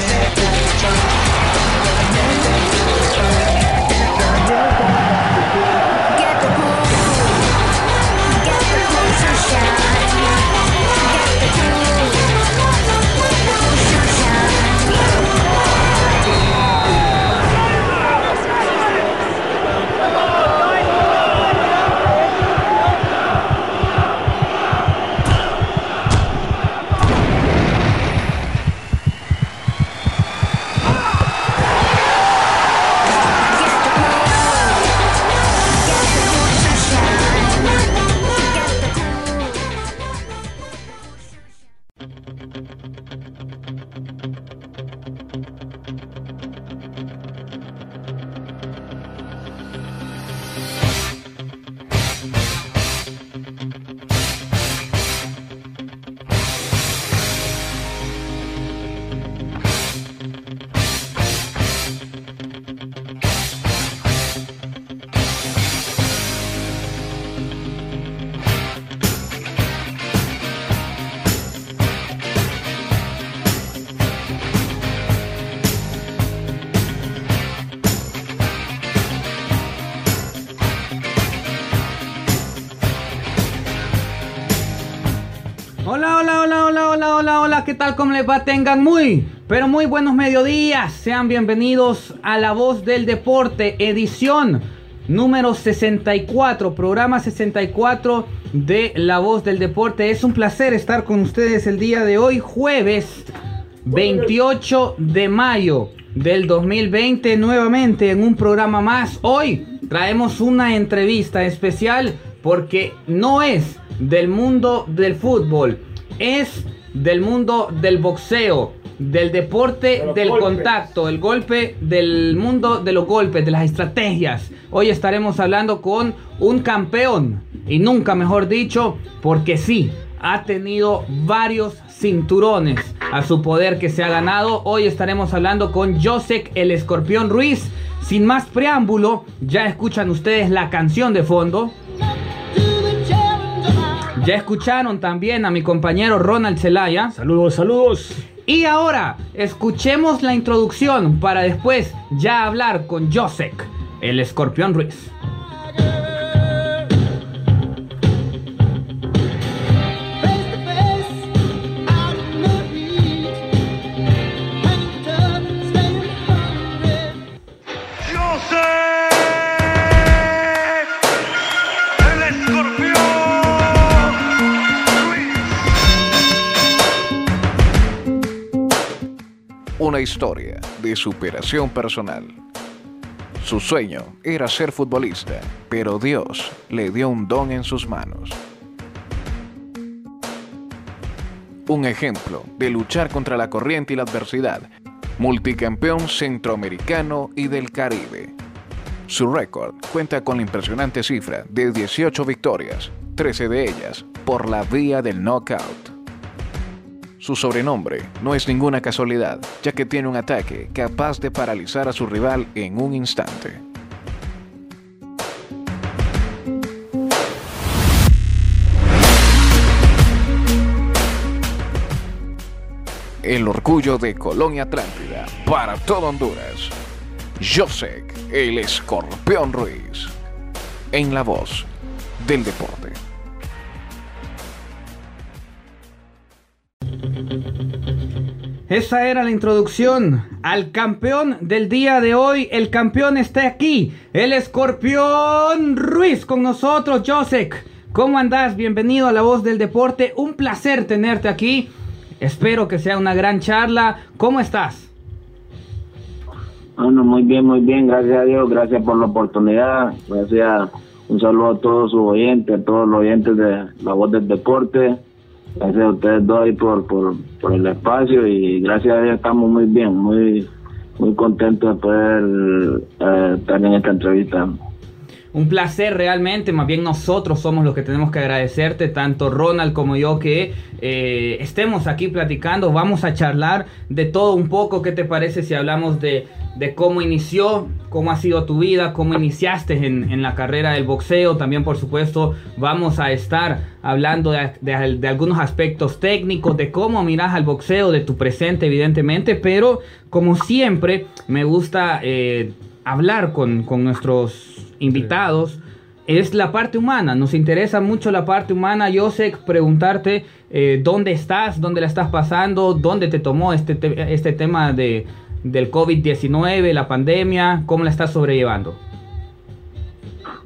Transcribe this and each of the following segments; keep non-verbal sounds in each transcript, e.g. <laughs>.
Yeah. Keep my ¿qué tal? ¿Cómo les va? Tengan muy, pero muy buenos mediodías. Sean bienvenidos a La Voz del Deporte, edición número 64, programa 64 de La Voz del Deporte. Es un placer estar con ustedes el día de hoy, jueves 28 de mayo del 2020, nuevamente en un programa más. Hoy traemos una entrevista especial porque no es del mundo del fútbol, es del mundo del boxeo, del deporte del contacto, el golpe, del mundo de los golpes, de las estrategias. Hoy estaremos hablando con un campeón, y nunca mejor dicho, porque sí, ha tenido varios cinturones a su poder que se ha ganado. Hoy estaremos hablando con Josek el Escorpión Ruiz. Sin más preámbulo, ya escuchan ustedes la canción de fondo. Ya escucharon también a mi compañero Ronald Zelaya. Saludos, saludos. Y ahora, escuchemos la introducción para después ya hablar con Josek, el escorpión Ruiz. Historia de superación personal. Su sueño era ser futbolista, pero Dios le dio un don en sus manos. Un ejemplo de luchar contra la corriente y la adversidad, multicampeón centroamericano y del Caribe. Su récord cuenta con la impresionante cifra de 18 victorias, 13 de ellas por la vía del knockout. Su sobrenombre no es ninguna casualidad, ya que tiene un ataque capaz de paralizar a su rival en un instante. El orgullo de Colonia Atlántida para todo Honduras. Josek, el escorpión Ruiz. En la voz del deporte. Esa era la introducción al campeón del día de hoy. El campeón está aquí, el escorpión Ruiz con nosotros, Josek. ¿Cómo andás? Bienvenido a La Voz del Deporte. Un placer tenerte aquí. Espero que sea una gran charla. ¿Cómo estás? Bueno, muy bien, muy bien. Gracias a Dios. Gracias por la oportunidad. Gracias. Un saludo a todos sus oyentes, a todos los oyentes de La Voz del Deporte Gracias a ustedes dos ahí por, por, por el espacio y gracias a Dios estamos muy bien, muy muy contentos de poder eh, estar en esta entrevista. Un placer realmente, más bien nosotros somos los que tenemos que agradecerte, tanto Ronald como yo, que eh, estemos aquí platicando, vamos a charlar de todo un poco, ¿qué te parece si hablamos de, cómo inició, cómo ha sido tu vida, cómo iniciaste en, la carrera del boxeo? También, por supuesto, vamos a estar hablando de, algunos aspectos técnicos, de cómo miras al boxeo, de tu presente, evidentemente, pero como siempre, me gusta... Eh, hablar con nuestros invitados es la parte humana. Nos interesa mucho la parte humana. Yo preguntarte eh, dónde estás, dónde la estás pasando, dónde te tomó este, te este tema de, del COVID-19, la pandemia, cómo la estás sobrellevando.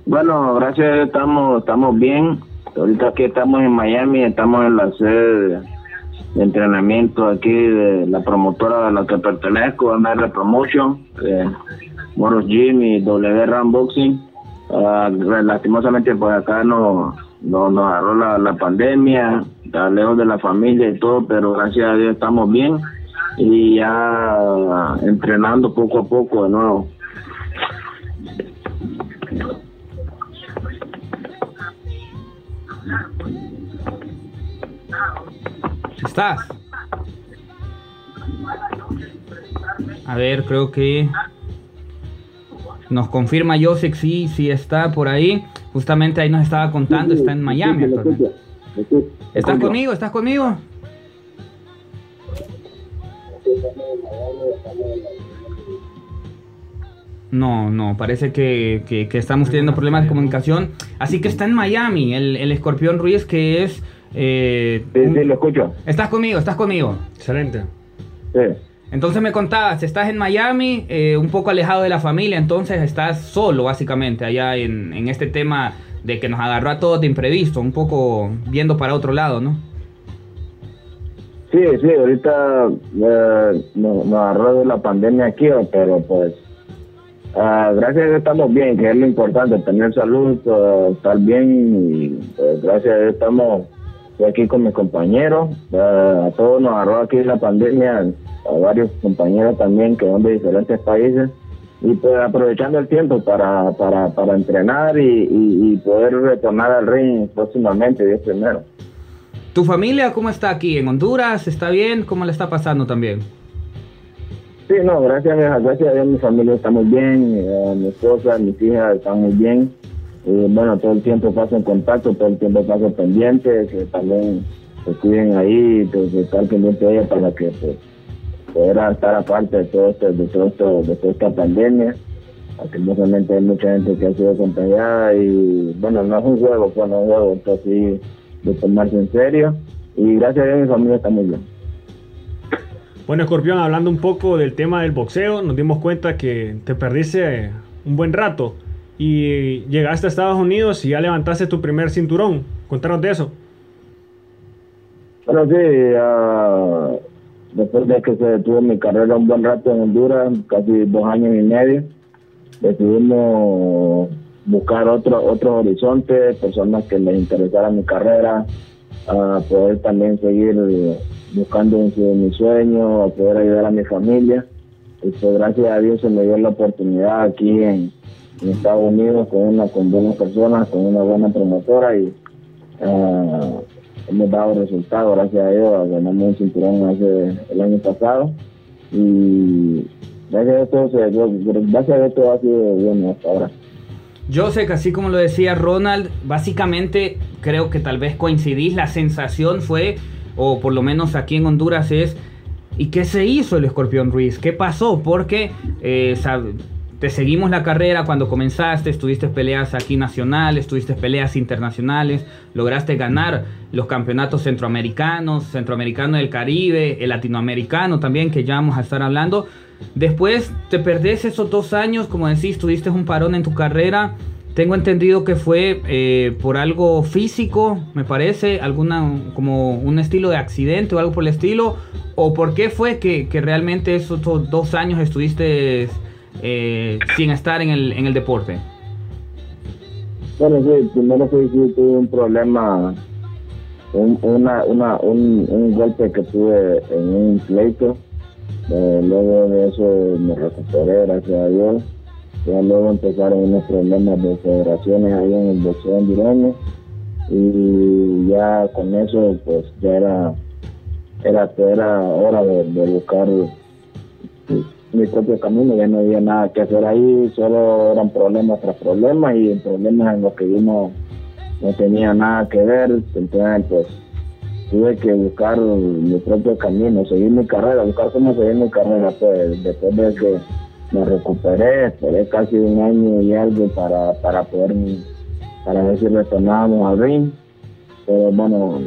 Bueno, gracias, estamos, estamos bien. Ahorita aquí estamos en Miami, estamos en la sede de entrenamiento aquí de la promotora a la que pertenezco, MR Promotion. Eh, Moros Gym y W Ram Boxing. Uh, lastimosamente pues acá no, no nos agarró la, la pandemia, está lejos de la familia y todo, pero gracias a Dios estamos bien y ya entrenando poco a poco de nuevo. ¿Estás? A ver, creo que nos confirma Joseph, sí, sí está por ahí. Justamente ahí nos estaba contando, está en Miami. ¿Estás conmigo? ¿Estás conmigo? No, no, parece que, que, que, estamos teniendo problemas de comunicación. Así que está en Miami, el, el escorpión Ruiz, que es. Eh, sí, sí, lo escucho. Estás conmigo, estás conmigo. Excelente. Sí. Entonces me contabas, estás en Miami, eh, un poco alejado de la familia, entonces estás solo básicamente allá en, en, este tema de que nos agarró a todos de imprevisto, un poco viendo para otro lado, ¿no? Sí, sí, ahorita eh, nos, nos, agarró de la pandemia aquí, pero pues uh, gracias a Dios estamos bien, que es lo importante, tener salud, uh, estar bien y pues, gracias a Dios estamos aquí con mis compañeros, uh, a todos nos agarró aquí la pandemia a varios compañeros también que son de diferentes países y pues aprovechando el tiempo para, para, para entrenar y, y, y poder retornar al ring próximamente, Dios primero. ¿Tu familia cómo está aquí? ¿En Honduras? ¿Está bien? ¿Cómo le está pasando también? Sí, no, gracias, gracias a Dios mi familia está muy bien, eh, mi esposa, mis hijas están muy bien. Y bueno, todo el tiempo paso en contacto, todo el tiempo paso pendiente, que también se cuiden ahí, pues, estar pendiente de ella para que pues, poder estar aparte de todo esto, de todo esto, de toda esta pandemia. Lastimosamente hay mucha gente que ha sido contagiada y bueno, no es un juego, pues no es un juego, esto sí de tomarse en serio. Y gracias a Dios mi familia está muy bien. Bueno, Escorpión, hablando un poco del tema del boxeo, nos dimos cuenta que te perdiste un buen rato y llegaste a Estados Unidos y ya levantaste tu primer cinturón. Contanos de eso. Bueno, sí, uh, después de que se detuvo mi carrera un buen rato en Honduras, casi dos años y medio, decidimos buscar otro otro horizonte, personas que les interesara mi carrera, a poder también seguir buscando mi sueño, a poder ayudar a mi familia. Y pues gracias a Dios se me dio la oportunidad aquí en, en Estados Unidos con una con buenas personas, con una buena promotora y uh, hemos dado resultados, gracias a Dios, ganamos un cinturón hace el año pasado y gracias a todo, gracias a todo ha sido bien hasta ahora. Yo sé que así como lo decía Ronald, básicamente creo que tal vez coincidís, la sensación fue, o por lo menos aquí en Honduras es, ¿y qué se hizo el Escorpión Ruiz? ¿Qué pasó? Porque eh, te seguimos la carrera cuando comenzaste, estuviste peleas aquí nacionales, estuviste peleas internacionales, lograste ganar los campeonatos centroamericanos, centroamericano del Caribe, el latinoamericano también, que ya vamos a estar hablando. Después te perdés esos dos años, como decís, tuviste un parón en tu carrera. Tengo entendido que fue eh, por algo físico, me parece, alguna como un estilo de accidente o algo por el estilo. ¿O por qué fue que realmente esos dos años estuviste eh, sin estar en el, en el deporte? Bueno, sí, primero sí, tuve un problema un, una, una, un, un golpe que tuve en un pleito. Eh, luego de eso me recuperé, gracias a Dios. Ya luego empezaron unos problemas de federaciones ahí en el boxeo hondureño y ya con eso pues ya era era, era hora de, de buscar mi propio camino, ya no había nada que hacer ahí, solo eran problemas tras problemas y problemas en los que yo no, no tenía nada que ver, entonces pues tuve que buscar mi propio camino, seguir mi carrera, buscar cómo seguir mi carrera, pues después de que me recuperé, esperé casi un año y algo para, para poder, para ver si retornábamos al ring, pero bueno,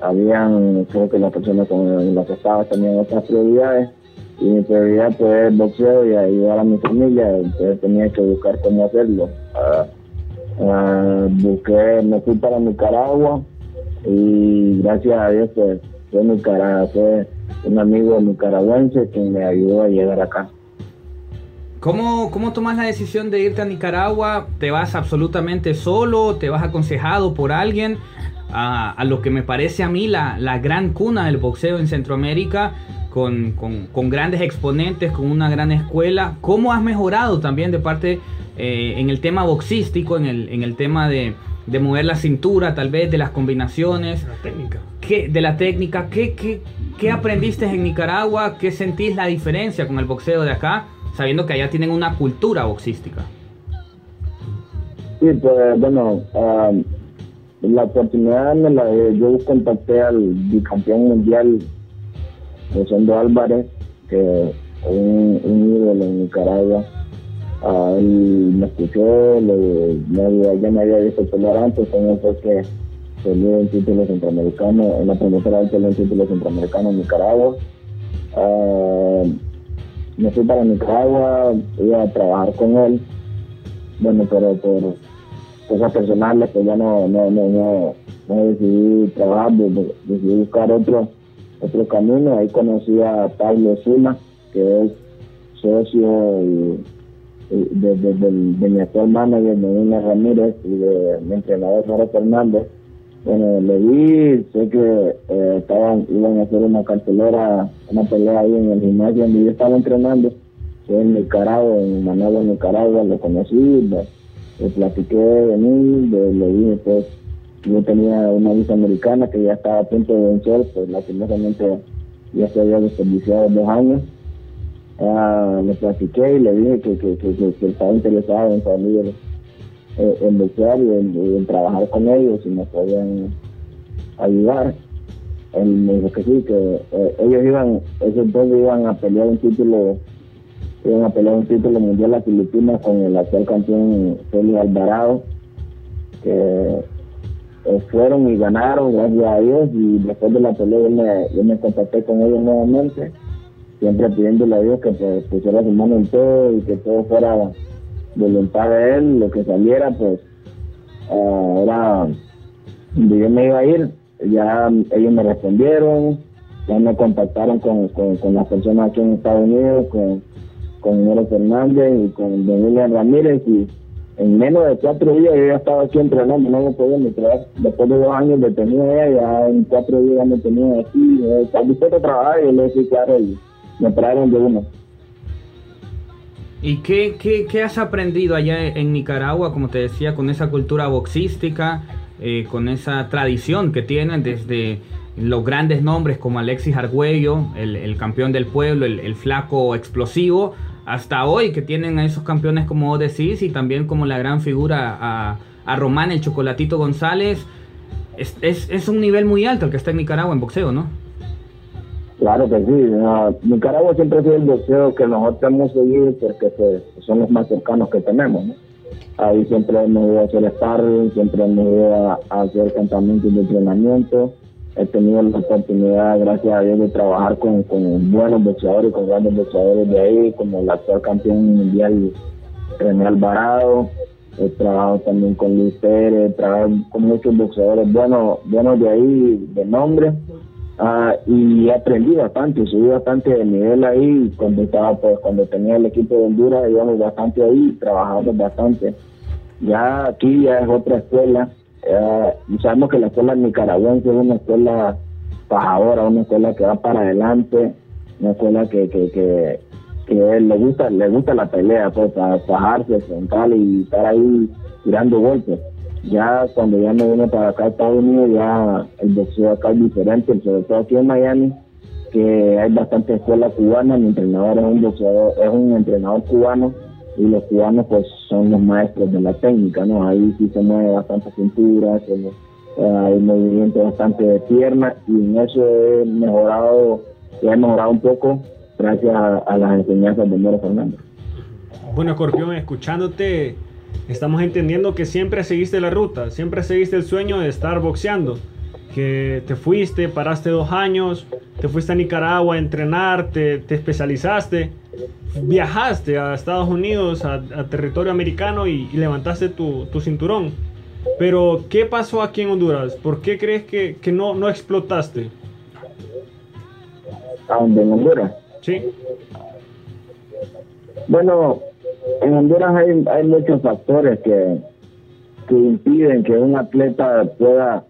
habían, creo que las personas con las que estaba tenían otras prioridades, y mi prioridad pues el boxeo y ayudar a mi familia, entonces tenía que buscar cómo hacerlo. Ah, ah, busqué, me fui para Nicaragua y gracias a Dios pues fue, un amigo nicaragüense quien me ayudó a llegar acá. ¿Cómo, ¿Cómo tomas la decisión de irte a Nicaragua? ¿Te vas absolutamente solo? ¿Te vas aconsejado por alguien? A, a lo que me parece a mí la, la gran cuna del boxeo en Centroamérica con, con, con, grandes exponentes, con una gran escuela. ¿Cómo has mejorado también de parte eh, en el tema boxístico, en el, en el tema de, de, mover la cintura, tal vez de las combinaciones? La técnica. ¿Qué, de la técnica. ¿Qué, qué, qué aprendiste en Nicaragua? ¿Qué sentís la diferencia con el boxeo de acá, sabiendo que allá tienen una cultura boxística? Sí, pues bueno, um, la oportunidad me la, yo contacté al bicampeón mundial Rosendo Álvarez, que es un, un ídolo en Nicaragua. Él me escuchó, le, ya me había visto pelear antes, con él fue que peleó el título centroamericano, en la primera vez peleó el título centroamericano en Nicaragua. Ah, me fui para Nicaragua, iba a trabajar con él, bueno, pero por cosas personales, pues ya no, no, no, no decidí trabajar, decidí buscar otro otro camino. Ahí conocí a Pablo Zuma, que es socio y, de, de, de, de, mi actual manager, Medina Ramírez, y de mi entrenador Jaro Fernández. Bueno, le vi, sé que eh, estaban, iban a hacer una cartelera, una pelea ahí en el gimnasio donde yo estaba entrenando, fue en Nicaragua, en Managua, Nicaragua, lo conocí, le, le platiqué de mí, le, le dije pues yo tenía una visa americana que ya estaba a punto de vencer, pues lastimosamente ya se había desperdiciado dos años. Le platiqué y le dije que, que, que, que estaba interesado en salir eh, en boxear y en, en, trabajar con ellos y me podían ayudar. Él me dijo que sí, que eh, ellos iban, esos dos iban a pelear un título, iban a pelear un título mundial a Filipinas con el actual campeón Félix Alvarado, que eh, fueron y ganaron, gracias a Dios, y después de la pelea yo me, contacté con ellos nuevamente, siempre pidiéndole a Dios que pues, pusiera su mano en todo y que todo fuera voluntad de Él, lo que saliera, pues uh, era donde yo me iba a ir, ya ellos me respondieron, ya me contactaron con, con, con las personas aquí en Estados Unidos, con, con Nero Fernández y con Don Ramírez, y en menos de cuatro días yo ya estaba aquí entrenando, no me podía ni creer. Después de dos años detenido ella, ya en cuatro días me tenía aquí. ¿Está dispuesto a trabajar? Yo le decía, claro, y me trajeron de uno. ¿Y qué, qué, qué, has aprendido allá en Nicaragua, como te decía, con esa cultura boxística, eh, con esa tradición que tienen desde los grandes nombres como Alexis Argüello, el, el campeón del pueblo, el, el flaco explosivo, hasta hoy que tienen a esos campeones como decís y también como la gran figura a, a Román el Chocolatito González. Es, es, un nivel muy alto el que está en Nicaragua en boxeo, ¿no? Claro que sí. Nicaragua siempre ha sido el boxeo que nosotros hemos seguido porque pues, son los más cercanos que tenemos. Ahí siempre hemos ido a hacer sparring, siempre hemos ido a, a hacer campamentos de entrenamiento he tenido la oportunidad, gracias a Dios, de trabajar con, buenos boxeadores, con grandes boxeadores de ahí, como el actual campeón mundial René Alvarado. He trabajado también con Luis Pérez, he trabajado con muchos boxeadores buenos, buenos de ahí, de nombre. Uh, y aprendí bastante, subí bastante de nivel ahí cuando estaba, pues, cuando tenía el equipo de Honduras, íbamos bastante ahí, trabajamos bastante. Ya aquí ya es otra escuela, eh, sabemos que la escuela nicaragüense es una escuela pajadora, una escuela que va para adelante, una escuela que, que, que, que le gusta le gusta la pelea, pues, para bajarse, frontal y estar ahí tirando golpes. Ya cuando ya me vine para acá a Estados Unidos, ya el boxeo acá es diferente, sobre todo aquí en Miami, que hay bastante escuela cubana, mi entrenador es un boxeador, es un entrenador cubano y los cubanos pues son los maestros de la técnica, ¿no? Ahí sí se mueve bastante cintura, eh, hay movimiento bastante de pierna y en eso he mejorado, he mejorado un poco gracias a, a las enseñanzas de Moro Fernández. Bueno, Escorpión, escuchándote, estamos entendiendo que siempre seguiste la ruta, siempre seguiste el sueño de estar boxeando. Que te fuiste, paraste dos años, te fuiste a Nicaragua a entrenar, te, te especializaste, viajaste a Estados Unidos, a, a territorio americano y, y levantaste tu, tu cinturón. Pero, ¿qué pasó aquí en Honduras? ¿Por qué crees que, que no, no explotaste? A donde en Honduras. ¿Sí? Bueno, en Honduras hay, hay muchos factores que, que impiden que un atleta pueda,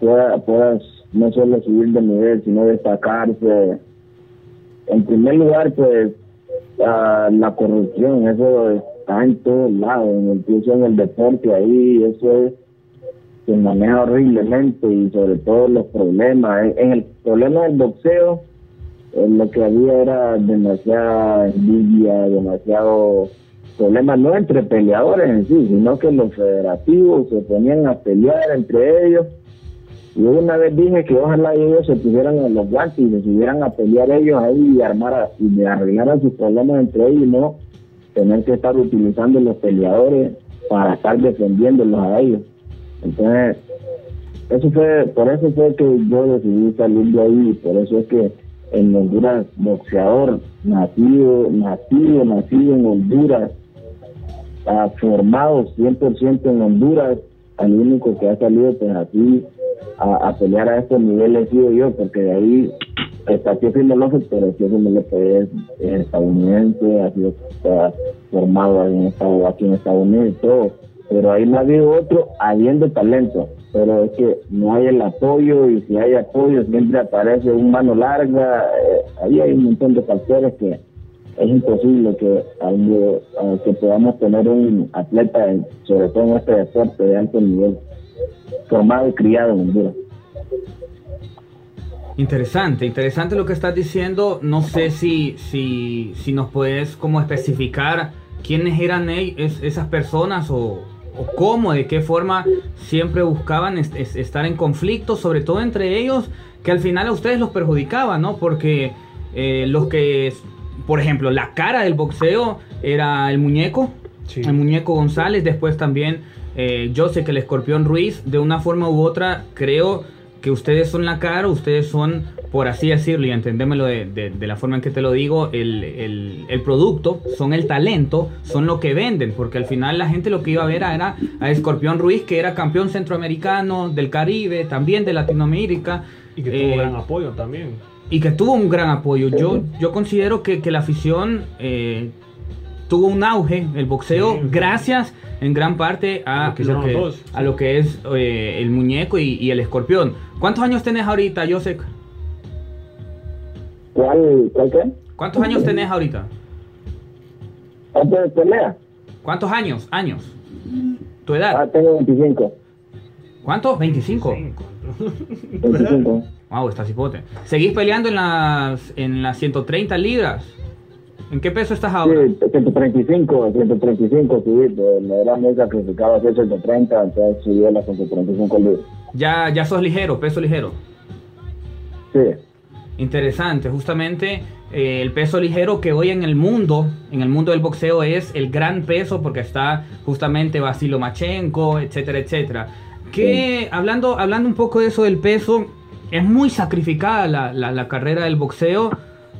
pueda, pueda no solo subir de nivel, sino destacarse. En primer lugar, pues, ah, la corrupción, eso está en todos lados, incluso en el deporte ahí, eso es, se maneja horriblemente y sobre todo los problemas. En, en el problema del boxeo, eh, lo que había era demasiada envidia, demasiado problemas, no entre peleadores en sí, sino que los federativos se ponían a pelear entre ellos. Yo una vez dije que ojalá ellos se pusieran en los guantes y se subieran a pelear ellos ahí y armara y arreglaran sus problemas entre ellos, y no tener que estar utilizando los peleadores para estar defendiéndolos a ellos. Entonces, eso fue, por eso fue que yo decidí salir de ahí, y por eso es que en Honduras, boxeador, nacido, nacido, nacido en Honduras, formado 100% en Honduras, al único que ha salido pues así a, pelear a estos niveles sido yo, porque de ahí está Teófilo López, pero Teófilo López es, es estadounidense, ha sido formado en Estado- aquí en Estados Unidos y todo, pero ahí no ha habido otro habiendo talento, pero es que no hay el apoyo y si hay apoyo siempre aparece un mano larga, eh, ahí hay un montón de factores que es imposible que, que podamos tener un atleta, sobre todo en este deporte de alto nivel, formado y criado en Honduras. Interesante, interesante lo que estás diciendo. No sé si, si, si nos puedes como especificar quiénes eran e- es- esas personas o, o cómo, de qué forma siempre buscaban es- es- estar en conflicto, sobre todo entre ellos, que al final a ustedes los perjudicaba, ¿no? Porque eh, los que, es- por ejemplo, la cara del boxeo era el muñeco, Sí. el muñeco González, después también eh, yo sé que el escorpión Ruiz, de una forma u otra, creo que ustedes son la cara, ustedes son, por así decirlo, y entendémelo de, de- de la forma en que te lo digo, el, el- el producto, son el talento, son lo que venden, porque al final la gente lo que iba a ver era a Escorpión Ruiz, que era campeón centroamericano, del Caribe, también de Latinoamérica. Y que tuvo eh, gran apoyo también. y que tuvo un gran apoyo. Yo, yo considero que, que la afición eh, tuvo un auge, el boxeo, Sí. gracias en gran parte a Lo que lo hicieron que, los dos, a lo que es eh, el muñeco y, y el escorpión. ¿Cuántos años tenés ahorita, Joseph? ¿Cuál, cuál qué? ¿Cuántos años tenés ahorita? ¿Cuánto de pelea? ¿Cuántos años? Años. ¿Tu Ah, edad? tengo 25. ¿Cuántos? 25. 25. Wow, está cipote. ¿Seguís peleando en las, en las 130 libras? ¿En qué peso estás ahora? Sí, 135, 135 subí, me era muy sacrificado hacer 130, entonces subí a las 135 libras. Ya, ya sos ligero, peso ligero. Sí, Interesante, justamente eh, el peso ligero que hoy en el mundo, en el mundo del boxeo es el gran peso porque está justamente Vasilo Machenko, etcétera, etcétera. Que hablando, hablando un poco de eso del peso, es muy sacrificada la, la- la carrera del boxeo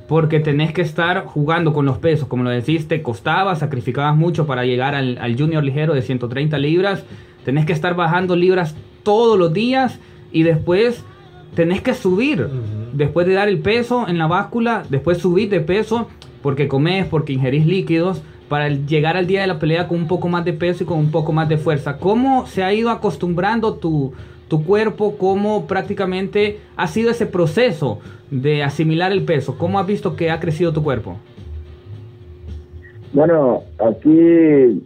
porque tenés que estar jugando con los pesos, como lo decís, te costaba, sacrificabas mucho para llegar al, al junior ligero de 130 libras, tenés que estar bajando libras todos los días y después tenés que subir, después de dar el peso en la báscula, después subir de peso porque comes, porque ingerís líquidos, para llegar al día de la pelea con un poco más de peso y con un poco más de fuerza. ¿Cómo se ha ido acostumbrando tu, tu cuerpo? ¿Cómo prácticamente ha sido ese proceso de asimilar el peso? ¿Cómo has visto que ha crecido tu cuerpo? Bueno, aquí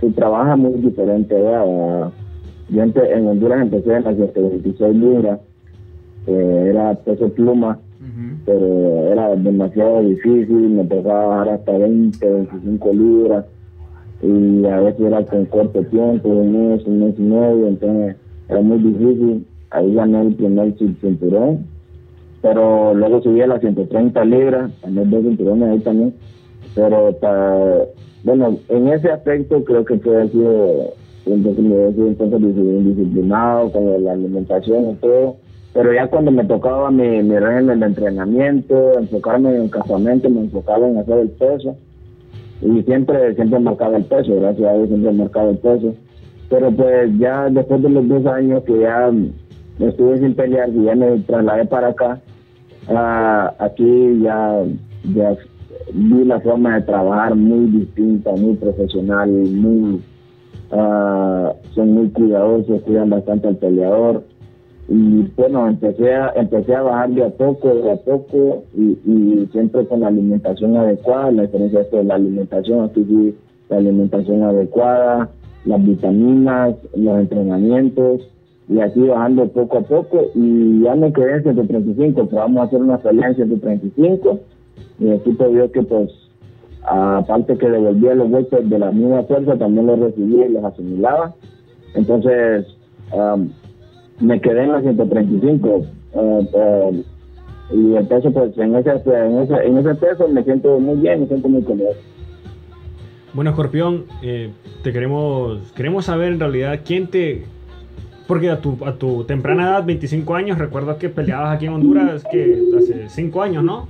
se trabaja muy diferente. ¿verdad? Yo en Honduras empecé en las 126 libras, eh, era peso pluma, pero era demasiado difícil, me tocaba bajar hasta 20, 25 libras y a veces era con corto tiempo, un mes, un mes y medio, entonces era muy difícil. Ahí gané el primer cin- cinturón, pero luego subí a las 130 libras, gané dos cinturones ahí también, pero bueno, en ese aspecto creo que haber sido entonces me he sido entonces dis- indisciplinado con la alimentación y todo, pero ya cuando me tocaba mi, mi régimen de entrenamiento, enfocarme en el campamento, me enfocaba en hacer el peso. Y siempre siempre marcaba el peso, gracias a Dios siempre he marcado el peso, pero pues ya después de los dos años que ya estuve sin pelear, que ya me trasladé para acá, ah, aquí ya, vi la forma de trabajar muy distinta, muy profesional, muy ah, son muy cuidadosos, cuidan bastante al peleador. Y bueno, empecé a, empecé a bajar de a poco, de a poco, y, y siempre con la alimentación adecuada. La diferencia es que la alimentación, aquí sí, la alimentación adecuada, las vitaminas, los entrenamientos, y así bajando poco a poco. Y ya me quedé en 135, pero vamos a hacer una pelea en 135. Y el equipo vio que pues aparte que devolvía los golpes de la misma fuerza, también los recibía y los asimilaba. Entonces, am, me quedé en los 135. eh, eh, y entonces, pues, en ese, en, ese, en ese peso me siento muy bien, me siento muy cómodo. Bueno, Escorpión, eh, te queremos, queremos saber en realidad quién te... Porque a tu, a tu temprana edad, 25 años, recuerdo que peleabas aquí en Honduras, que hace 5 años, ¿no?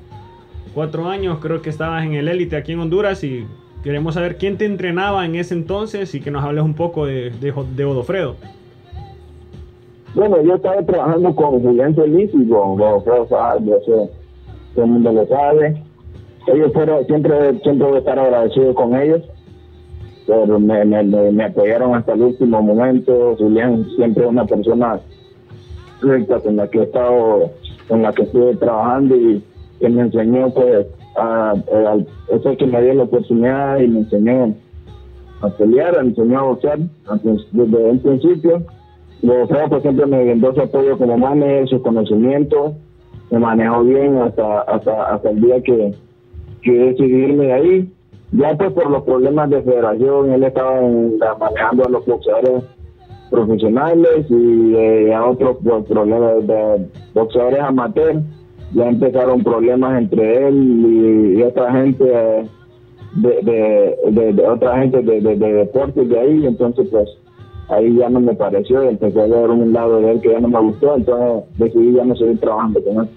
4 años creo que estabas en el élite aquí en Honduras y queremos saber quién te entrenaba en ese entonces y que nos hables un poco de, de, Odofredo. Bueno, yo estaba trabajando con Julián Solís y con Godofredo Fajardo, eso todo el mundo lo sabe. Ellos fueron, siempre, siempre voy a estar agradecido con ellos, pero me, me, me- apoyaron hasta el último momento. Julián siempre es una persona recta con la que he estado, con la que estuve trabajando y que me enseñó, pues, a, a- eso que me dio la oportunidad y me enseñó a pelear, me enseñó a boxear desde un principio. Luego Fred pues, siempre me brindó su apoyo como manager, su conocimiento, me manejó bien hasta hasta hasta el día que, que decidí irme de ahí. Ya pues por los problemas de federación, él estaba en- manejando a los boxeadores profesionales y eh, a otros pues, problemas de boxeadores amateurs. Ya empezaron problemas entre él y, otra gente eh, de, de, otra gente de, de, de deportes de ahí, entonces pues ahí ya no me pareció, empecé a ver un lado de él que ya no me gustó, entonces decidí ya no seguir trabajando con él.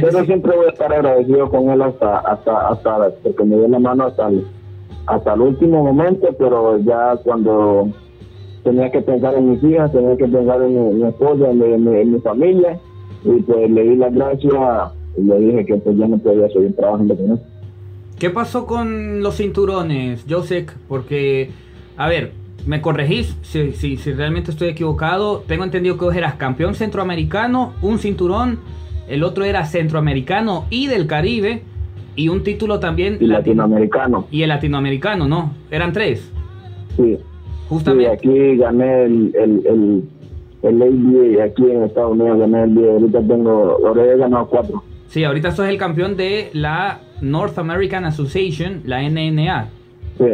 Pero decir, siempre voy a estar agradecido con él hasta, hasta, hasta, porque me dio la mano hasta el, hasta el último momento, pero ya cuando tenía que pensar en mis hijas, tenía que pensar en mi, mi esposa, en mi, en mi- en mi familia, y pues le di las gracias y le dije que pues ya no podía seguir trabajando con él. ¿Qué pasó con los cinturones, Josek? Porque, a ver, me corregís si, si, si realmente estoy equivocado. Tengo entendido que vos eras campeón centroamericano, un cinturón, el otro era centroamericano y del Caribe, y un título también Y latino- latinoamericano, y el latinoamericano, ¿no? Eran tres, sí. Sí, justamente. aquí gané el, el, el, el ABA, aquí en Estados Unidos gané el ABA, ahorita tengo, ahora he ganado cuatro. Sí, ahorita sos el campeón de la North American Association, la NNA. Sí.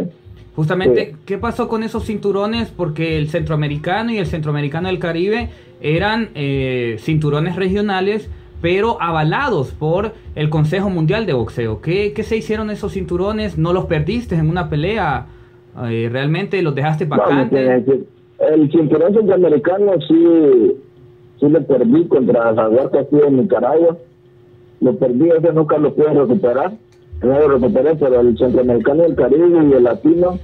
Justamente, Sí. ¿qué pasó con esos cinturones? Porque el centroamericano y el centroamericano del Caribe eran eh, cinturones regionales, pero avalados por el Consejo Mundial de Boxeo. ¿Qué, qué se hicieron esos cinturones? ¿No los perdiste en una pelea? Eh, ¿Realmente los dejaste No, vacantes? que- el cinturón centroamericano sí, sí lo perdí contra Jaguar Castillo de Nicaragua. Lo perdí, ese nunca lo pude recuperar. No lo recuperé, pero el centroamericano del Caribe y el latino,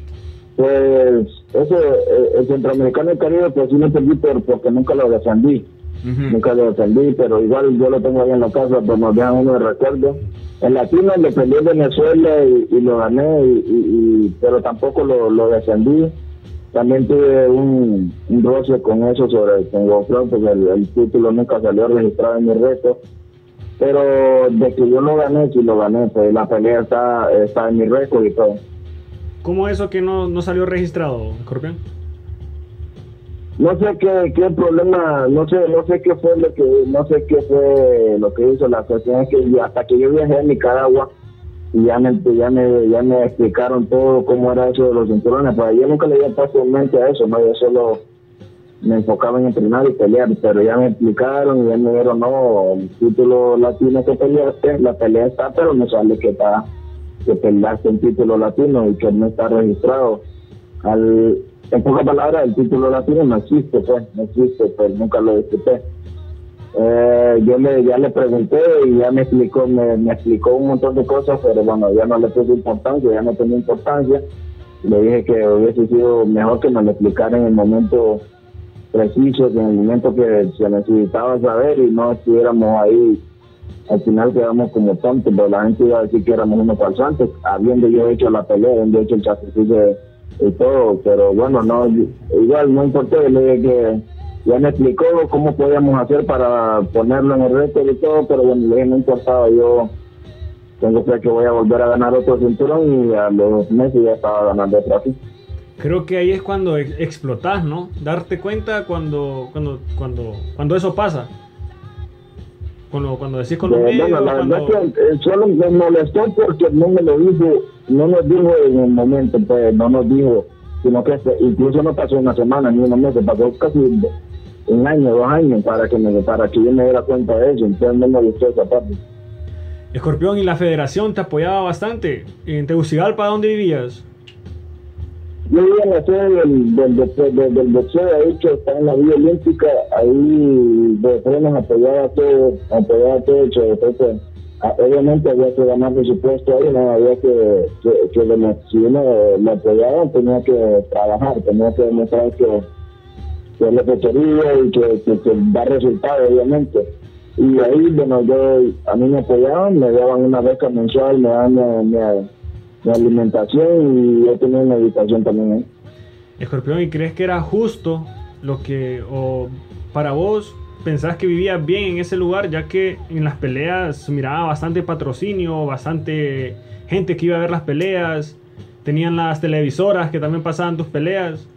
pues ese, eh, el centroamericano del Caribe, pues sí lo perdí por, porque nunca lo defendí. Nunca lo defendí, pero igual yo lo tengo ahí en la casa, pues nos dejan uno de recuerdo. El latino le en Venezuela y, y lo gané, y, pero tampoco lo, lo defendí. También tuve un, un roce con eso sobre con porque el, el título nunca salió registrado en mi reto. Pero de que yo lo gané, sí lo gané, pues la pelea está, está en mi récord y todo. ¿Cómo eso que no, no salió registrado, Escorpión? No sé qué, qué problema, no sé, no sé qué fue lo que, no sé qué fue lo que hizo la cuestión es que hasta que yo viajé a Nicaragua y ya me, ya me, ya me explicaron todo cómo era eso de los cinturones, pues yo nunca le había puesto en mente a eso, no, yo solo me enfocaba en entrenar y pelear, pero ya me explicaron y ya me dijeron, no, el título latino que peleaste, la pelea está, pero no sale que está, que peleaste un título latino y que no está registrado. Al, en pocas palabras, el título latino no existe, pues, no existe, pues nunca lo discuté. Eh, yo le, ya le pregunté y ya me explicó, me, me explicó un montón de cosas, pero bueno, ya no le puse importancia, ya no tenía importancia. Le dije que hubiese sido mejor que me lo explicara en el momento preciso, en el momento que se necesitaba saber y no estuviéramos ahí. Al final quedamos como tontos, pero la gente iba a decir que éramos unos falsantes, habiendo yo hecho la pelea, habiendo hecho el sacrificio y todo, pero bueno, no, igual no importó, le dije que ya me explicó cómo podíamos hacer para ponerlo en el récord y todo, pero bueno, le dije no importaba, yo tengo fe que voy a volver a ganar otro cinturón y a los meses ya estaba ganando otra así. Creo que ahí es cuando ex- explotás, ¿no? Darte cuenta cuando, cuando, cuando, cuando eso pasa. Cuando, cuando decís con los Eh, medios, la cuando- verdad que eh, solo me molestó porque no me lo dijo, no nos dijo en el momento, pues no nos dijo, sino que incluso no pasó una semana ni unos meses, pasó casi un año, dos años para que me, para que yo me diera cuenta de eso, entonces no me gustó esa parte. Escorpión y la federación te apoyaba bastante. En Tegucigalpa, ¿dónde vivías? Yo vivía en la sede del, del, del, del- boxeo, ahí que está en la Villa Olímpica, ahí de frenos apoyaba todo, apoyaba todo, hecho, obviamente había que ganar presupuesto ahí, no había que, que, le- si uno le apoyaba tenía que trabajar, tenía que demostrar que, que lo que quería y que, que, que da resultado, obviamente. Y ahí, bueno, yo, a mí me apoyaban, me daban una beca mensual, me daban mi- mi alimentación y yo tenía una habitación también ahí. Escorpión, ¿y crees que era justo lo que, o para vos, pensás que vivías bien en ese lugar, ya que en las peleas miraba bastante patrocinio, bastante gente que iba a ver las peleas, tenían las televisoras que también pasaban tus peleas?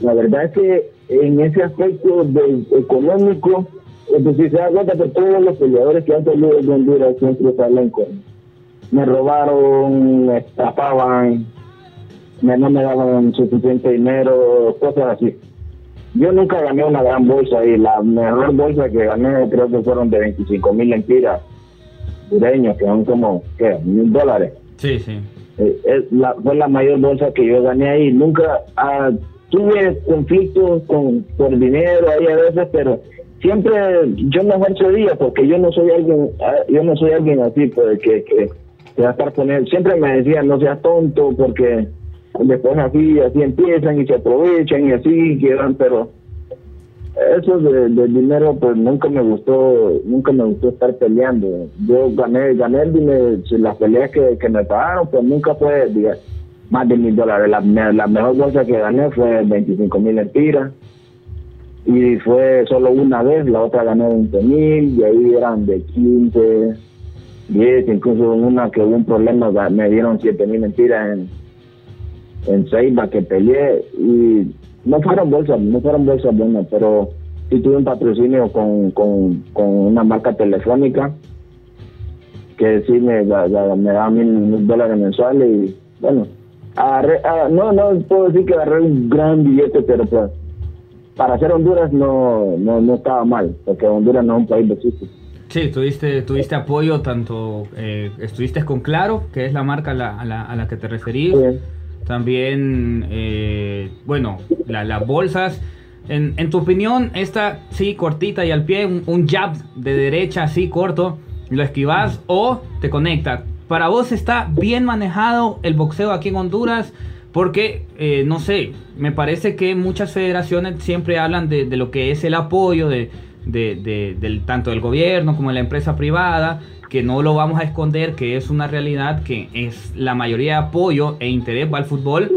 La verdad es que en ese aspecto económico, entonces se da cuenta que todos los peleadores que han salido de Honduras siempre salen con me robaron, me estafaban, me, no me daban suficiente dinero, cosas así. Yo nunca gané una gran bolsa y la mejor bolsa que gané creo que fueron de 25 mil lempiras dureños, que son como, ¿qué? Mil dólares. Sí, sí. Eh, es la, fue la mayor bolsa que yo gané ahí. Nunca ah, tuve conflictos con por dinero ahí a veces, pero siempre yo mejor cedía porque yo no soy alguien, ah, yo no soy alguien así, pues que, que, que va a estar poniendo. Siempre me decían no seas tonto porque después así, así empiezan y se aprovechan y así quedan, pero eso de, del dinero pues nunca me gustó nunca me gustó estar peleando. Yo gané gané el dinero las peleas que, que me pagaron pues nunca fue más de mil dólares. La, la mejor bolsa que gané fue 25 mil empiras y fue solo una vez la otra gané 20 mil y ahí eran de 15 10 incluso una que hubo un problema me dieron 7 mil empiras en en Ceiba que peleé y no fueron bolsas, no fueron bolsas buenas, pero sí tuve un patrocinio con, con, con una marca telefónica que sí me, da- me daba mil, mil dólares mensuales y bueno, agarré, ah, no, no puedo decir que agarré un gran billete, pero pues para hacer Honduras no, no, no estaba mal, porque Honduras no es un país de chistes. Sí, tuviste, tuviste apoyo tanto, eh, estuviste con Claro, que es la marca a la, a la, a la que te referís. Sí. También, eh, bueno, la- las bolsas. En, en tu opinión, esta sí, cortita y al pie, un, jab de derecha así corto, ¿lo esquivas o te conecta? Para vos está bien manejado el boxeo aquí en Honduras. Porque, eh, no sé, me parece que muchas federaciones siempre hablan de, de lo que es el apoyo de, de- de- del, tanto del gobierno como de la empresa privada, que no lo vamos a esconder, que es una realidad, que es la mayoría de apoyo e interés va al fútbol.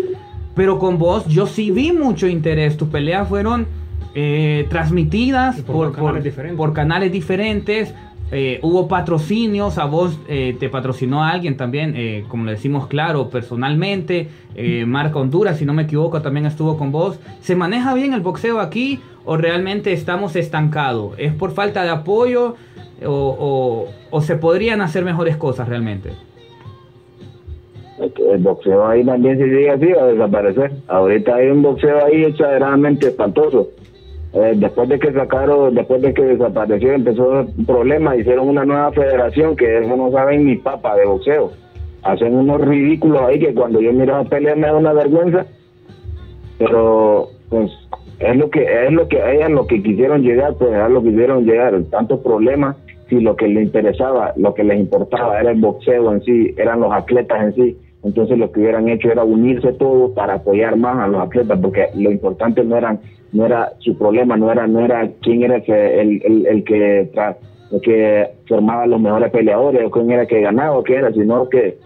Pero con vos yo sí vi mucho interés. Tus peleas fueron eh, transmitidas por canales por- diferentes. por canales diferentes. Eh, hubo patrocinios, a vos eh, te patrocinó alguien también, eh, como le decimos claro, personalmente. Marca Honduras, si no me equivoco, también estuvo con vos. ¿Se maneja bien el boxeo aquí o realmente estamos estancados? ¿Es por falta de apoyo o, o- se podrían hacer mejores cosas realmente? El boxeo ahí también si sigue así a desaparecer. Ahorita hay un boxeo ahí exageradamente espantoso. Eh, después de que sacaron, después de que desapareció, empezó un problema, hicieron una nueva federación que eso no saben ni papa de boxeo. Hacen unos ridículos ahí que cuando yo miro a pelear me da una vergüenza. Pero pues es lo que es lo que ellas lo que quisieron llegar, pues a lo que quisieron llegar, tantos problemas si lo que les interesaba, lo que les importaba era el boxeo en sí, eran los atletas en sí. Entonces lo que hubieran hecho era unirse todos para apoyar más a los atletas, porque lo importante no eran, no era su problema, no era, no era quién era el que, el, el, que, el que formaba los mejores peleadores, o quién era que ganaba, o qué era, sino que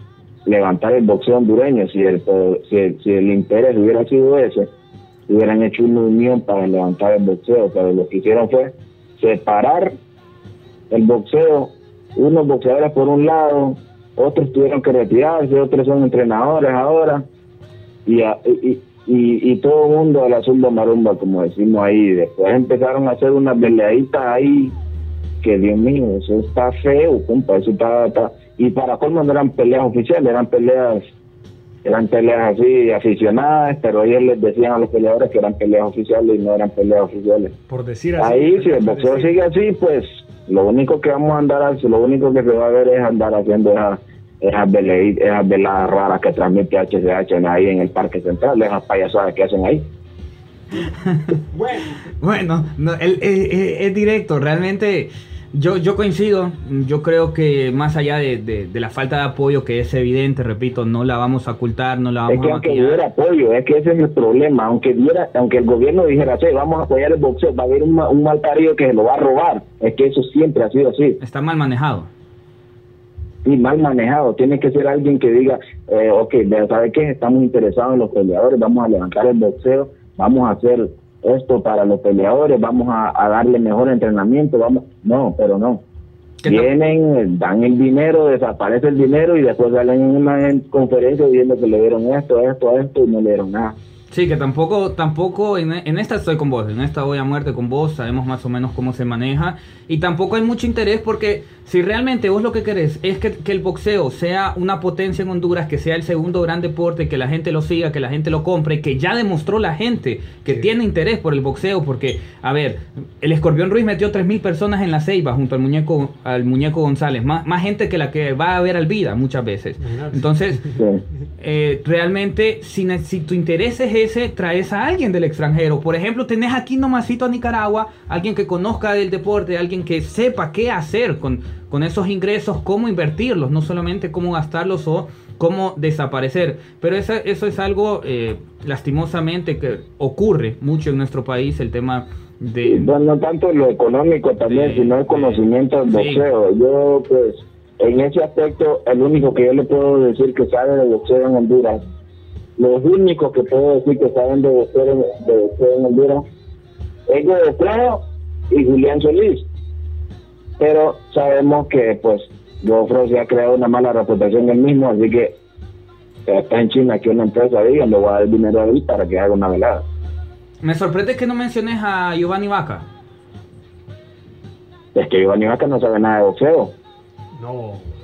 levantar el boxeo hondureño. Si el, si el, si el interés hubiera sido ese, hubieran hecho una unión para levantar el boxeo, pero lo que hicieron fue separar el boxeo, unos boxeadores por un lado, otros tuvieron que retirarse, otros son entrenadores ahora, y, a- y, y, y todo el mundo al azul de marumba, como decimos ahí. Después empezaron a hacer unas peleaditas ahí, que Dios mío, eso está feo, compa, eso está, está- Y para colmo no eran peleas oficiales, eran peleas eran peleas así aficionadas, pero ellos les decían a los peleadores que eran peleas oficiales y no eran peleas oficiales. Por decir así. Ahí, si el boxeo decir. sigue así, pues lo único que vamos a andar, lo único que se va a ver es andar haciendo esas, esas, esas veladas raras que transmite HCH ahí en el Parque Central, esas payasadas que hacen ahí. Bueno, <laughs> Bueno, no, el- eh, eh, es directo, realmente yo, yo coincido, yo creo que más allá de, de- de la falta de apoyo que es evidente, repito, no la vamos a ocultar, no la Es vamos que a aunque maquillar. apoyo, es que ese es el problema. Aunque diera, aunque el gobierno dijera, sí, vamos a apoyar el boxeo, va a haber un, un mal parido que se lo va a robar. Es que eso siempre ha sido así. Está mal manejado. y mal manejado. Tiene que ser alguien que diga, eh, ok, ¿sabe qué? Estamos interesados en los peleadores, vamos a levantar el boxeo, vamos a hacer esto para los peleadores, vamos a, a darle mejor entrenamiento, vamos, no, pero no. Vienen, dan el dinero, desaparece el dinero y después salen en una en- conferencia diciendo que le dieron esto, esto, esto y no le dieron nada. Sí, que tampoco, tampoco, en, en esta estoy con vos, en esta voy a muerte con vos, sabemos más o menos cómo se maneja y tampoco hay mucho interés porque si realmente vos lo que querés es que, que el boxeo sea una potencia en Honduras, que sea el segundo gran deporte, que la gente lo siga, que la gente lo compre, que ya demostró la gente que Sí. tiene interés por el boxeo, porque, a ver, el Escorpión Ruiz metió 3.000 personas en la ceiba junto al muñeco, al muñeco González, más, más gente que la que va a ver al vida muchas veces. Entonces, eh, realmente, si, si tu interés es ese, traes a alguien del extranjero. Por ejemplo, tenés aquí nomasito a Nicaragua, alguien que conozca del deporte, alguien que sepa qué hacer con, con esos ingresos, cómo invertirlos, no solamente cómo gastarlos o cómo desaparecer. Pero eso, eso es algo, eh, lastimosamente, que ocurre mucho en nuestro país, el tema de... No tanto lo económico también, sino el conocimiento del Sí. boxeo. Yo, pues, en ese aspecto, el único que yo le puedo decir que sabe de boxeo en Honduras, los únicos que puedo decir que saben de boxeo en, de boxeo en Honduras, es Godofredo y Julián Solís. Pero sabemos que, pues, Godofredo se ha creado una mala reputación él mismo, así que está en China que una empresa diga, le voy a dar dinero a él para que haga una velada. Me sorprende que no menciones a Giovanni Vaca. Es que Giovanni Vaca no sabe nada de boxeo. no.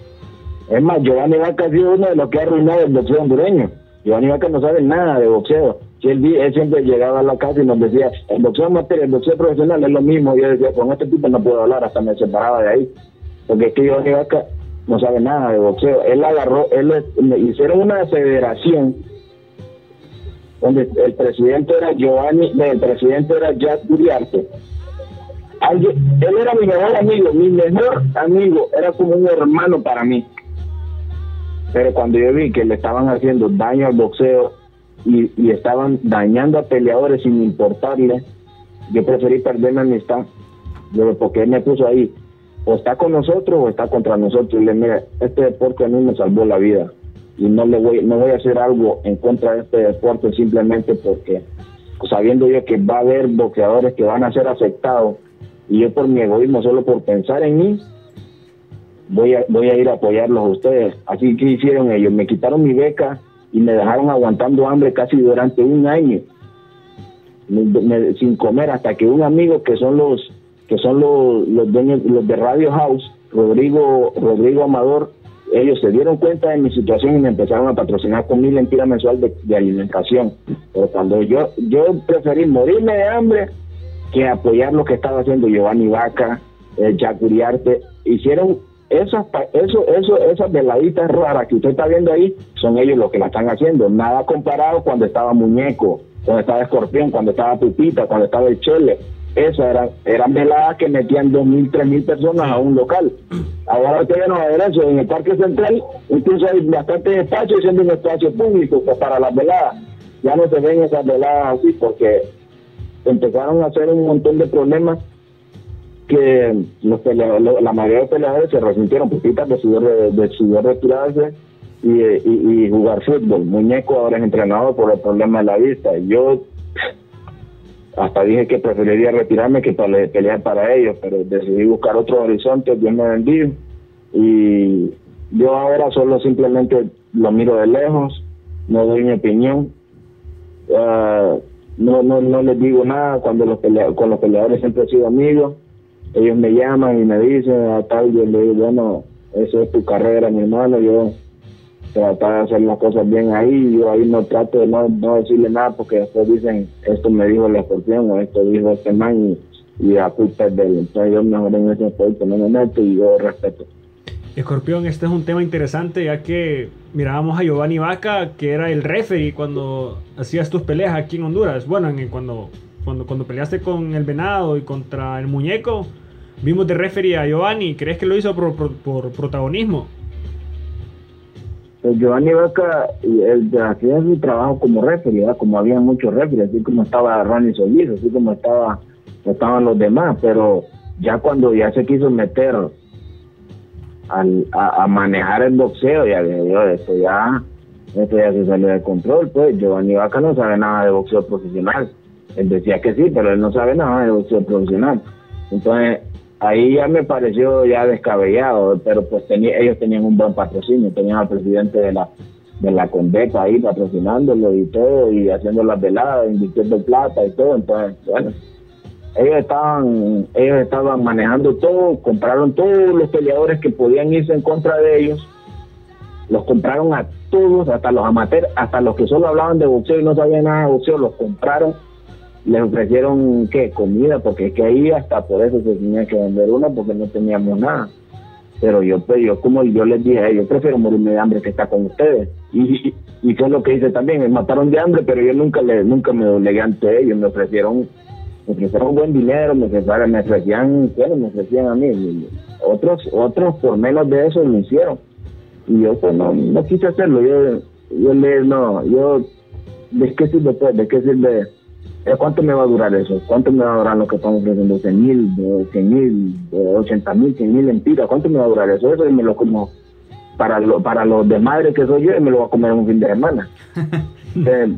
Es más, Giovanni Vaca ha sido uno de los que ha arruinado el boxeo hondureño. Giovanni Vaca no sabe nada de boxeo. Si él, él siempre llegaba a la casa y nos decía, el boxeo amateur, el boxeo profesional es lo mismo. Y yo decía, con este tipo no puedo hablar, hasta me separaba de ahí. Porque es que Giovanni Vaca no sabe nada de boxeo. Él agarró, él le hicieron una federación donde el presidente era Giovanni, el presidente era Jack Uriarte. Él era mi mejor amigo, mi mejor amigo, era como un hermano para mí. Pero cuando yo vi que le estaban haciendo daño al boxeo, y, y estaban dañando a peleadores sin importarle, yo preferí perder mi amistad. Porque él me puso ahí, o está con nosotros o está contra nosotros. Y le mira, este deporte a mí me salvó la vida y no le voy, no voy a hacer algo en contra de este deporte simplemente porque sabiendo yo que va a haber boxeadores que van a ser afectados y yo por mi egoísmo, solo por pensar en mí, voy a, voy a ir a apoyarlos a ustedes. Así que hicieron ellos, me quitaron mi beca y me dejaron aguantando hambre casi durante un año, sin comer, hasta que un amigo que son los que son los, los dueños los de Radio House, Rodrigo Rodrigo Amador, ellos se dieron cuenta de mi situación y me empezaron a patrocinar con mi lentira mensual de, alimentación. Pero cuando yo yo preferí morirme de hambre que apoyar lo que estaba haciendo Giovanni Vaca, eh, Jack hicieron esas, eso, eso, esas veladitas raras que usted está viendo ahí, son ellos los que la están haciendo. Nada comparado cuando estaba Muñeco, cuando estaba Escorpión, cuando estaba Pupita, cuando estaba el Chele. Esas eran, eran veladas que metían dos mil, tres mil personas a un local. Ahora usted no va a ver eso. En el Parque Central incluso hay bastante espacio siendo un espacio público pues, para las veladas. Ya no se ven esas veladas así porque empezaron a hacer un montón de problemas que los peleadores, la mayoría de los peleadores se resintieron poquitas decidió, decidió retirarse y, y, y jugar fútbol. Muñeco ahora es entrenador por el problema de la vista. Yo hasta dije que preferiría retirarme que pele- pelear para ellos, pero decidí buscar otro horizonte, Dios me bendiga. Y yo ahora solo simplemente lo miro de lejos, no doy mi opinión. Ah, no, no, no les digo nada cuando los pelea- con los peleadores siempre he sido amigos. Ellos me llaman y me dicen a tal, yo le digo, bueno, eso es tu carrera, mi hermano, yo tratar de hacer las cosas bien ahí, yo ahí no trato de no, decirle nada porque después dicen, esto me dijo el escorpión o esto dijo este man y, y la culpa de él. Entonces yo mejor en ese aspecto no me meto y yo respeto. Escorpión, este es un tema interesante ya que mirábamos a Giovanni Vaca, que era el referee cuando hacías tus peleas aquí en Honduras. Bueno, en, cuando, cuando, cuando peleaste con el Venado y contra el Muñeco, vimos de referee a Giovanni. ¿Crees que lo hizo por, por- por protagonismo? Pues Giovanni Vaca, él hacía su trabajo como referee, ¿verdad? como había muchos referees, así como estaba Ronnie Solís, así como estaba, estaban los demás, pero ya cuando ya se quiso meter al, a, a manejar el boxeo, ya yo, esto ya, esto ya se salió de control, pues Giovanni Vaca no sabe nada de boxeo profesional. Él decía que sí, pero él no sabe nada de boxeo profesional. Entonces, ahí ya me pareció ya descabellado, pero pues tenía, ellos tenían un buen patrocinio, tenían al presidente de la de la Condepa ahí patrocinándolo y todo, y haciendo las veladas, invirtiendo plata y todo, entonces, bueno, ellos estaban, ellos estaban manejando todo, compraron todos los peleadores que podían irse en contra de ellos, los compraron a todos, hasta los amateurs, hasta los que solo hablaban de boxeo y no sabían nada de boxeo, los compraron, les ofrecieron qué, comida, porque es que ahí hasta por eso se tenía que vender una porque no teníamos nada. Pero yo, pues, yo como yo les dije, yo prefiero morirme de hambre que estar con ustedes. Y, y fue lo que hice también, me mataron de hambre, pero yo nunca le, nunca me doblegué ante ellos, me ofrecieron me ofrecieron buen dinero, me ofrecieron, me ofrecían, bueno, me ofrecían a mí. Otros, otros por menos de eso lo hicieron. Y yo pues no, no quise hacerlo. Yo, yo le, no, yo, ¿de qué sirve pues? ¿De qué sirve? ¿De ¿Cuánto me va a durar eso? ¿Cuánto me va a durar lo que estamos ofreciendo? ¿100 mil, 100 mil, 80 mil, 100 mil empiras? ¿Cuánto me va a durar eso? Eso y me lo como para, lo, para los de madre que soy yo y me lo voy a comer un fin de semana. <laughs> Eh,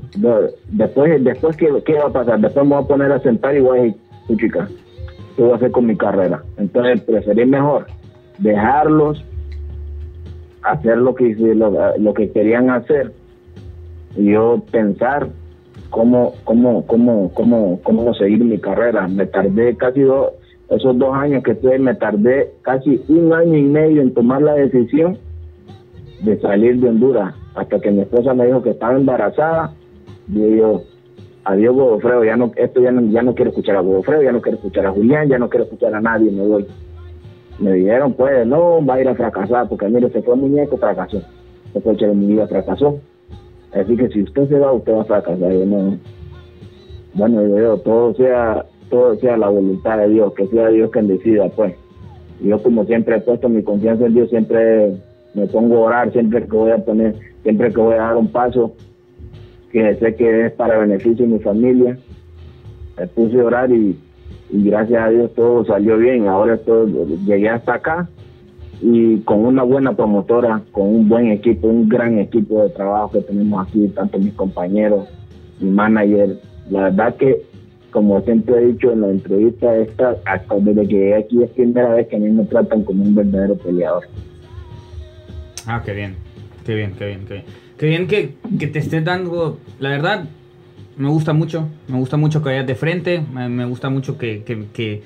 después, después ¿qué, ¿qué va a pasar? Después me voy a poner a sentar y voy a decir, "Tú, chica, ¿qué voy a hacer con mi carrera? Entonces preferí mejor dejarlos hacer lo que, lo, lo que querían hacer y yo pensar cómo, cómo, cómo, cómo, cómo seguir mi carrera. Me tardé casi dos, esos dos años que estuve, me tardé casi un año y medio en tomar la decisión de salir de Honduras, hasta que mi esposa me dijo que estaba embarazada, y yo, adiós Godofredo, ya no, esto ya no, ya no quiero escuchar a Godofredo, ya no quiero escuchar a Julián, ya no quiero escuchar a nadie, me voy. Me dijeron, pues, no, va a ir a fracasar, porque mire, se fue muñeco, fracasó. Se fue mi vida, fracasó. Así que si usted se va, usted va a fracasar. Yo no, bueno, yo digo, todo sea, todo sea la voluntad de Dios, que sea Dios quien decida, pues. Yo como siempre he puesto mi confianza en Dios, siempre me pongo a orar, siempre que voy a poner, siempre que voy a dar un paso, que sé que es para beneficio de mi familia. Me puse a orar y, y gracias a Dios todo salió bien. Ahora todo, llegué hasta acá y con una buena promotora, con un buen equipo, un gran equipo de trabajo que tenemos aquí, tanto mis compañeros, mi manager. La verdad que, como siempre he dicho en la entrevista esta, hasta desde que llegué aquí es primera vez que a mí me tratan como un verdadero peleador. Ah, qué bien, qué bien, qué bien, qué bien. Qué bien que, que te estés dando, la verdad, me gusta mucho, me gusta mucho que vayas de frente, me, gusta mucho que,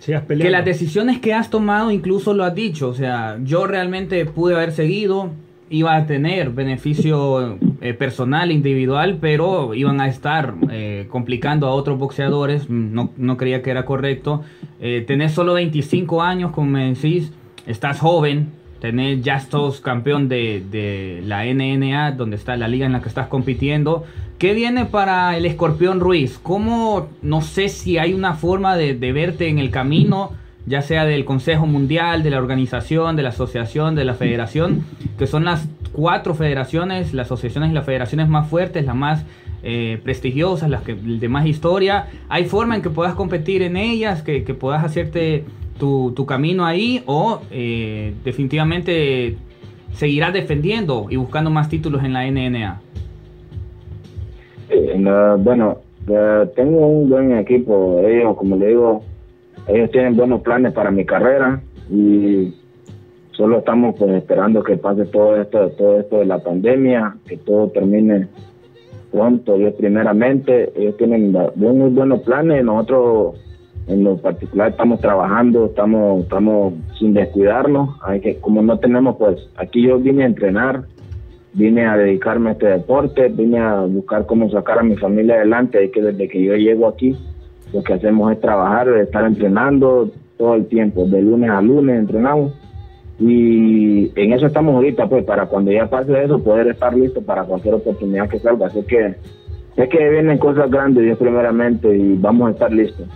Sigas que las decisiones que has tomado incluso lo has dicho, o sea, yo realmente pude haber seguido, iba a tener beneficio eh, personal, individual, pero iban a estar eh, complicando a otros boxeadores, no, no creía que era correcto. Eh, tenés solo 25 años, como me decís, estás joven, tenés ya sos campeón de, de la NNA, donde está la liga en la que estás compitiendo. ¿Qué viene para el Escorpión Ruiz? ¿Cómo, no sé si hay una forma de, de verte en el camino, ya sea del Consejo Mundial, de la organización, de la asociación, de la federación, que son las cuatro federaciones, las asociaciones y las federaciones más fuertes, las más eh, prestigiosas, las que, de más historia. ¿Hay forma en que puedas competir en ellas, que, que puedas hacerte tu, tu camino ahí o eh, definitivamente seguirás defendiendo y buscando más títulos en la NNA? No, bueno, eh, tengo un buen equipo. Ellos, como le digo, ellos tienen buenos planes para mi carrera y solo estamos pues esperando que pase todo esto, todo esto de la pandemia, que todo termine pronto. Dios primeramente, ellos tienen muy buenos planes. Nosotros en lo particular estamos trabajando, estamos, estamos sin descuidarnos. Hay que, como no tenemos, pues aquí yo vine a entrenar, vine a dedicarme a este deporte, vine a buscar cómo sacar a mi familia adelante, y que desde que yo llego aquí, lo que hacemos es trabajar, estar entrenando todo el tiempo, de lunes a lunes entrenamos, y en eso estamos ahorita, pues para cuando ya pase eso, poder estar listo para cualquier oportunidad que salga, así que sé que vienen cosas grandes, Dios primeramente, y vamos a estar listos.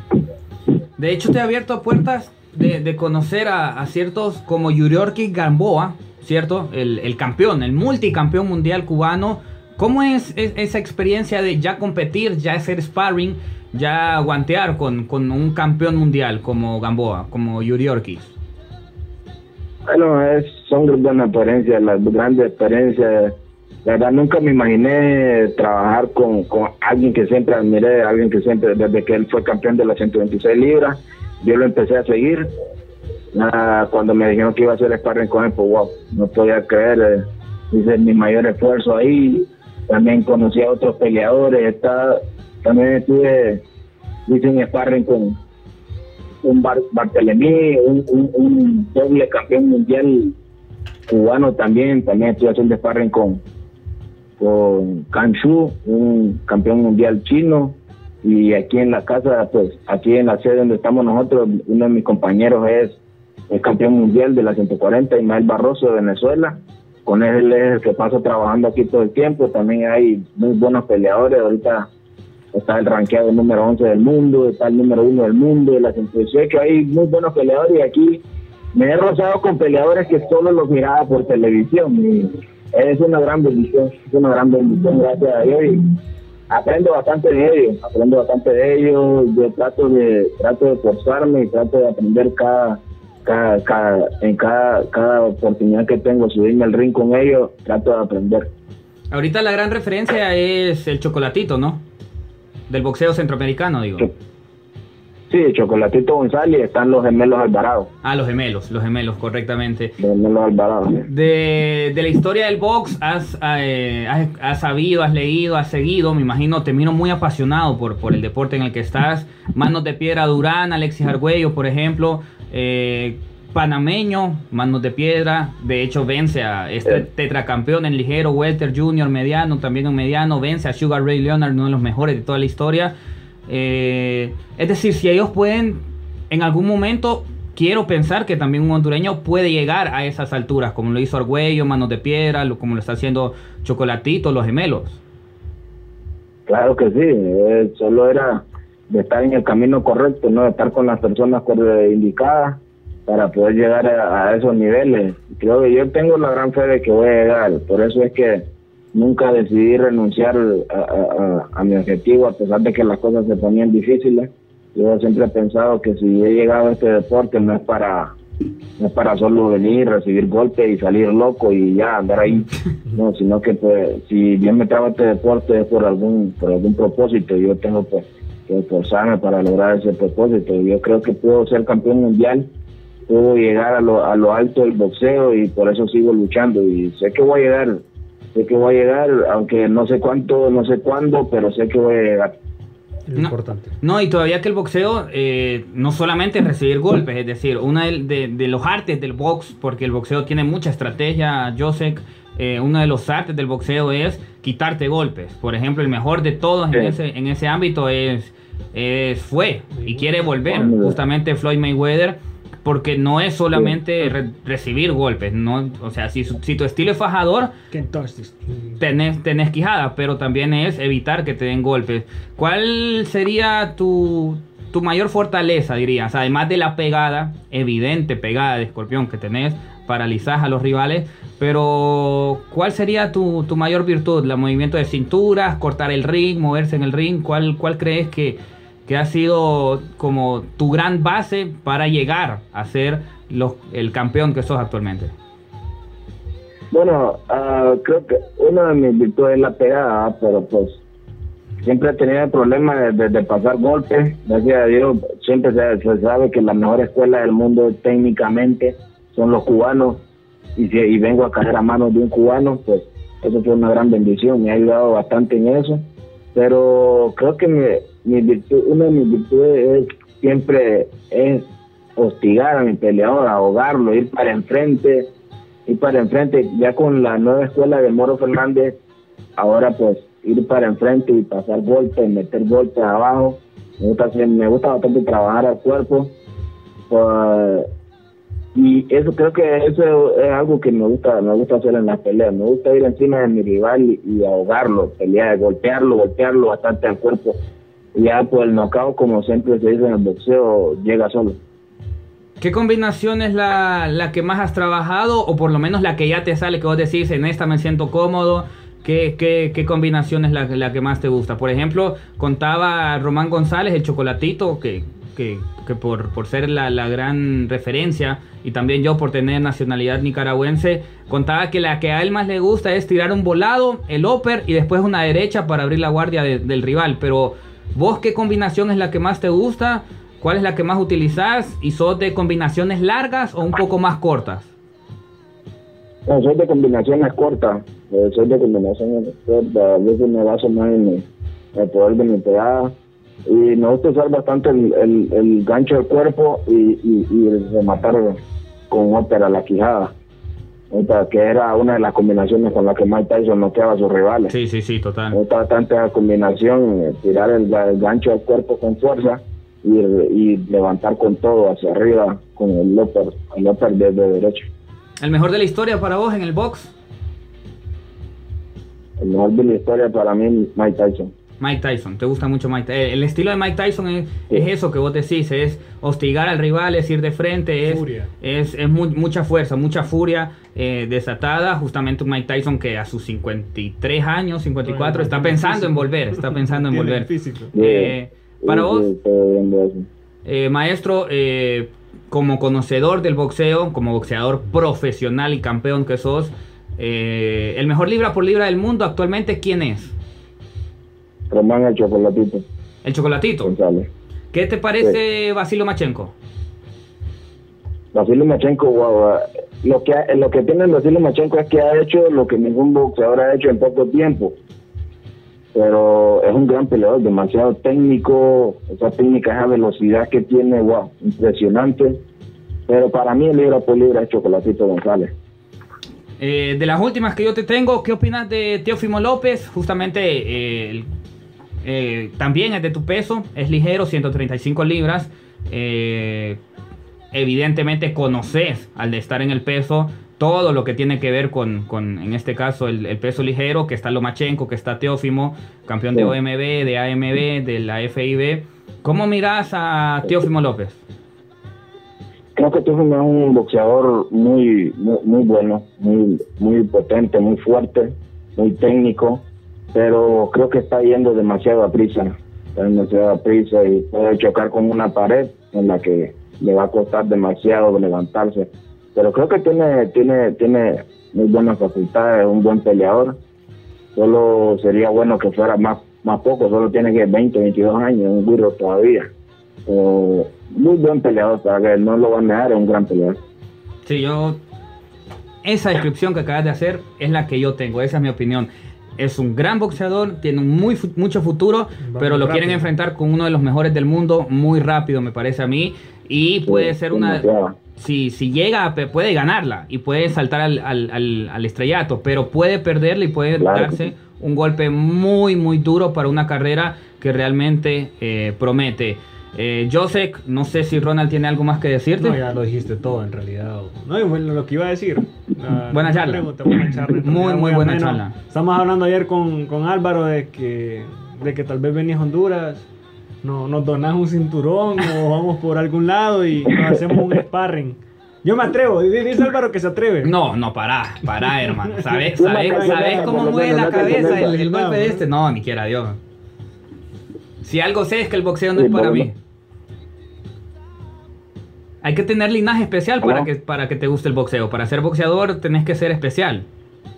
De hecho, te ha abierto puertas de, de conocer a, a ciertos como Yuriorki Gamboa, ¿cierto? El, el campeón, el multicampeón mundial cubano. ¿Cómo es, es- esa experiencia de ya competir, ya hacer sparring, ya guantear con, con un campeón mundial como Gamboa, como Yuriorki? Bueno, es, son buenas experiencias, las grandes experiencias. La verdad, nunca me imaginé trabajar con, con alguien que siempre admiré, alguien que siempre, desde que él fue campeón de las 126 libras, yo lo empecé a seguir. Ah, cuando me dijeron que iba a hacer sparring con él, pues wow, no podía creer, eh, hice mi mayor esfuerzo ahí. También conocí a otros peleadores, está, también estuve, hice un sparring con, un Bar Bartelemí, un, un, un doble campeón mundial cubano también, también estoy haciendo sparring con, con Kan Shu, un campeón mundial chino, y aquí en la casa, pues aquí en la sede donde estamos nosotros, uno de mis compañeros es el campeón mundial de la 140, Ismael Barroso de Venezuela, con él es el que paso trabajando aquí todo el tiempo, también hay muy buenos peleadores, ahorita está el rankeado número 11 del mundo, está el número 1 del mundo, de la 118, que hay muy buenos peleadores y aquí me he rozado con peleadores que solo los miraba por televisión. Y es una gran bendición, es una gran bendición, gracias a Dios y aprendo bastante de ellos, aprendo bastante de ellos, yo trato de, trato de forzarme y trato de aprender cada, cada, cada, en cada, cada oportunidad que tengo, subirme al ring con ellos, trato de aprender. Ahorita la gran referencia es el chocolatito, ¿no? Del boxeo centroamericano, digo. Sí, Chocolatito González, están los gemelos Alvarado, Ah, los gemelos, los gemelos, correctamente. los gemelos Alvarado. De, de la historia del box, has, eh, has, has sabido, has leído, has seguido, me imagino, te miro muy apasionado por, por el deporte en el que estás. Manos de Piedra Durán, Alexis Argüello, por ejemplo, eh, panameño, Manos de Piedra, de hecho vence a este tetracampeón en ligero, welter, junior, mediano, también en mediano, vence a Sugar Ray Leonard, uno de los mejores de toda la historia. Eh, es decir, si ellos pueden, en algún momento, quiero pensar que también un hondureño puede llegar a esas alturas, como lo hizo Argüello, Manos de Piedra, como lo está haciendo Chocolatito, los gemelos. Claro que sí, eh, solo era de estar en el camino correcto, no de estar con las personas indicadas para poder llegar a, a esos niveles. Creo que yo tengo la gran fe de que voy a llegar, por eso es que nunca decidí renunciar a, a- a mi objetivo a pesar de que las cosas se ponían difíciles. Yo siempre he pensado que si he llegado a este deporte no es para no es para solo venir, recibir golpes y salir loco y ya andar ahí, <laughs> no, sino que pues si bien me trago a este deporte es por algún por algún propósito, yo tengo pues que esforzarme para lograr ese propósito. Yo creo que puedo ser campeón mundial, puedo llegar a lo, a lo alto del boxeo y por eso sigo luchando y sé que voy a llegar, sé que voy a llegar, aunque no sé cuánto, no sé cuándo, pero sé que voy a llegar. No. importante. No, y todavía que el boxeo eh, no solamente es recibir golpes, es decir, una de, de- de los artes del box, porque el boxeo tiene mucha estrategia, Josek, eh, uno de los artes del boxeo es quitarte golpes. Por ejemplo, el mejor de todos en, Sí. ese, en ese ámbito es, es fue y quiere volver, justamente Floyd Mayweather, porque no es solamente re- recibir golpes, no, o sea, si, si tu estilo es fajador, Que entonces, tenés, tenés quijada, pero también es evitar que te den golpes. ¿Cuál sería tu, tu mayor fortaleza, dirías? Además de la pegada, evidente pegada de escorpión que tenés, paralizás a los rivales, pero ¿cuál sería tu, tu mayor virtud? ¿El movimiento de cinturas, cortar el ring, moverse en el ring? ¿Cuál, cuál crees que, que ha sido como tu gran base para llegar a ser los, el campeón que sos actualmente? Bueno, ah, creo que una de mis virtudes es la pegada, pero pues siempre he tenido el problema de, de- de pasar golpes. Gracias a Dios, siempre se, se sabe que la mejor escuela del mundo técnicamente son los cubanos. Y si y vengo a caer a manos de un cubano, pues eso fue una gran bendición. Me ha ayudado bastante en eso. Pero creo que mi, mi virtud, una de mis virtudes es siempre es hostigar a mi peleador, ahogarlo, ir para enfrente, ir para enfrente. Ya con la nueva escuela de Moro Fernández, ahora pues ir para enfrente y pasar golpes, meter golpes abajo. Me gusta, me gusta bastante trabajar al cuerpo. Pues, y eso creo que eso es algo que me gusta me gusta hacer en las peleas. Me gusta ir encima de mi rival y, y ahogarlo, pelear, golpearlo, golpearlo bastante al cuerpo. Ya pues el knockout, como siempre se dice en el boxeo, llega solo. ¿Qué combinación es la, la que más has trabajado o por lo menos la que ya te sale que vos decís en esta me siento cómodo? ¿Qué, qué, qué combinación es la, la que más te gusta? Por ejemplo, contaba Román González, el chocolatito, que, que, que por, por ser la, la gran referencia y también yo por tener nacionalidad nicaragüense, contaba que la que a él más le gusta es tirar un volado, el upper y después una derecha para abrir la guardia de- del rival. Pero vos, ¿qué combinación es la que más te gusta? ¿Cuál es la que más utilizás? ¿Y sos de combinaciones largas o un poco más cortas? No, soy de combinaciones cortas, eh, soy de combinaciones cortas, a veces me baso más en el poder de mi pegada y me gusta usar bastante el gancho del cuerpo y, y, y rematar con ópera la quijada, Que era una de las combinaciones con las que Mike Tyson noqueaba a sus rivales. Sí, sí, sí, total. gusta bastante la combinación, eh, tirar el, ga- el gancho del cuerpo con fuerza y, y levantar con todo hacia arriba con el upper, el upper desde derecho. ¿El mejor de la historia para vos en el box? El mejor de la historia para mí, Mike Tyson. Mike Tyson, ¿te gusta mucho Mike Tyson? El estilo de Mike Tyson es, Sí. es eso que vos decís, es hostigar al rival, es ir de frente, es, Furia. es, es mu- mucha fuerza, mucha furia eh, desatada. Justamente un Mike Tyson que a sus 53 años, 54, está pensando en volver, está pensando en volver. Eh, para vos. Eh, maestro, eh, como conocedor del boxeo, como boxeador profesional y campeón que sos, eh, el mejor libra por libra del mundo actualmente, ¿quién es? Román el chocolatito, El Chocolatito. González. ¿Qué te parece Vasilo Machenko? Vasily Machenko, guau, lo que ha- lo que tiene Vasily Machenko es que ha hecho lo que ningún boxeador ha hecho en poco tiempo. Pero es un gran peleador, demasiado técnico, esa técnica, esa velocidad que tiene, wow, impresionante. Pero para mí el libra por libra es Chocolatito González. Eh, de las últimas que yo te tengo, ¿qué opinas de Teófimo López? Justamente eh, el- eh, también es de tu peso, es ligero, 135 libras. Eh, evidentemente conoces al de estar en el peso todo lo que tiene que ver con, con, en este caso, el, el peso ligero, que está Lomachenko, que está Teófimo, campeón de. OMB, de AMB, de la FIB. ¿Cómo miras a Teófimo López? Creo que Teófimo es un boxeador muy, muy, muy bueno, muy, muy potente, muy fuerte. muy técnico, pero creo que está yendo demasiado a prisa, está demasiado a prisa y puede chocar con una pared en la que le va a costar demasiado levantarse. Pero creo que tiene, tiene, tiene muy buenas facultades, un buen peleador. Solo sería bueno que fuera más, más poco, solo tiene que 20, 22 años, un burro todavía. Pero muy buen peleador, para que no lo van a negar, es un gran peleador. Sí, yo. Esa descripción que acabas de hacer es la que yo tengo, esa es mi opinión. Es un gran boxeador, tiene un muy, mucho futuro, Va pero lo quieren enfrentar con uno de los mejores del mundo muy rápido, me parece a mí. Y puede ser una. Si, si llega, puede ganarla y puede saltar al, al- al- al estrellato, pero puede perderla y puede Claro darse un golpe muy, muy duro para una carrera que realmente eh, promete. Eh, Josek, no sé si Ronald tiene algo más que decirte. No, ya lo dijiste todo en realidad. No, y bueno, lo que iba a decir. la- Buena la charla. pregunta, buena charla. en Muy, muy buena ameno. charla. Estamos hablando ayer con, con Álvaro de que, de que tal vez venís a Honduras, no, nos donás un cinturón o vamos por algún lado y nos hacemos un sparring. Yo me atrevo, di- dice Álvaro que se atreve. No, no, pará, pará, hermano. ¿Sabes, sabes, sabes cómo mueve la cabeza el, el golpe de este? No, ni quiera Dios. Si algo sé es que el boxeo no es para mí. Hay que tener linaje especial para que, para que te guste el boxeo. Para ser boxeador tenés que ser especial.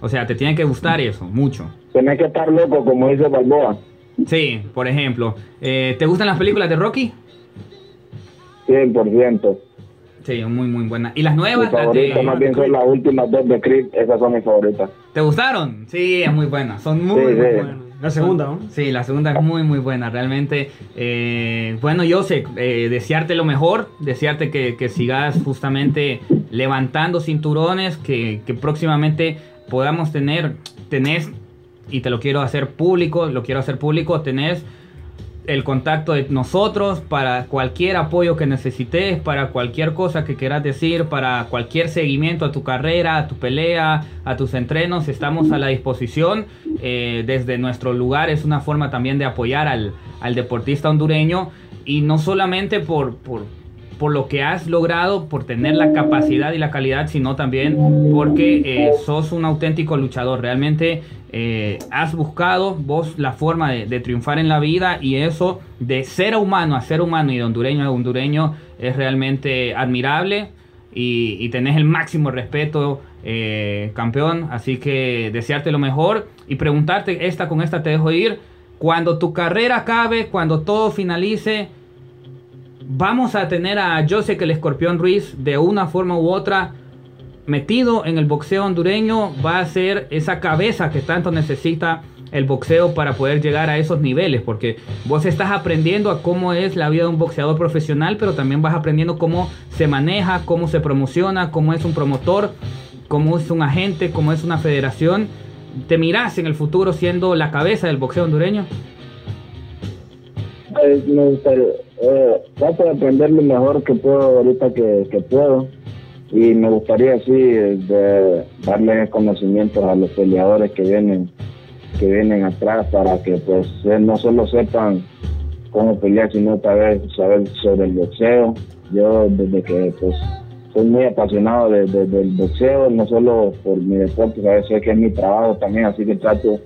O sea, te tiene que gustar eso, mucho. Tenés que estar loco, como dice Balboa. Sí, por ejemplo. eh, ¿Te gustan las películas de Rocky? 100%. Sí, muy, muy buenas. ¿Y las nuevas? Las favoritas de- más bien son las últimas dos de Creed, esas son mis favoritas. ¿Te gustaron? Sí, es muy buena. Son muy, Sí, muy sí. buenas. La segunda, ¿no? Sí, la segunda es muy, muy buena, realmente. eh, bueno, yo sé, eh, desearte lo mejor, desearte que, que sigas justamente levantando cinturones, que, que próximamente podamos tener, tenés, y te lo quiero hacer público, lo quiero hacer público, tenés el contacto de nosotros para cualquier apoyo que necesites, para cualquier cosa que quieras decir, para cualquier seguimiento a tu carrera, a tu pelea, a tus entrenos, estamos a la disposición. Eh, desde nuestro lugar es una forma también de apoyar al, al deportista hondureño y no solamente por, por, por lo que has logrado, por tener la capacidad y la calidad, sino también porque eh, sos un auténtico luchador. Realmente eh, has buscado vos la forma de, de triunfar en la vida y eso de ser humano a ser humano y de hondureño a hondureño es realmente admirable y, y tenés el máximo respeto, eh, campeón. Así que desearte lo mejor y preguntarte, esta con esta te dejo ir. Cuando tu carrera acabe, cuando todo finalice, vamos a tener a José el Escorpión Ruiz de una forma u otra metido en el boxeo hondureño. Va a ser esa cabeza que tanto necesita el boxeo para poder llegar a esos niveles, porque vos estás aprendiendo a cómo es la vida de un boxeador profesional, pero también vas aprendiendo cómo se maneja, cómo se promociona, cómo es un promotor, cómo es un agente, cómo es una federación. ¿Te mirás en el futuro siendo la cabeza del boxeo hondureño? Eh, me gustaría, eh, trato de aprender lo mejor que puedo ahorita que, que puedo. Y me gustaría sí de darle conocimientos a los peleadores que vienen que vienen atrás para que pues eh, no solo sepan cómo pelear sino también saber sobre el boxeo. Yo desde que pues soy muy apasionado de- de- del boxeo no solo por mi deporte sabes sé que es mi trabajo también así que trato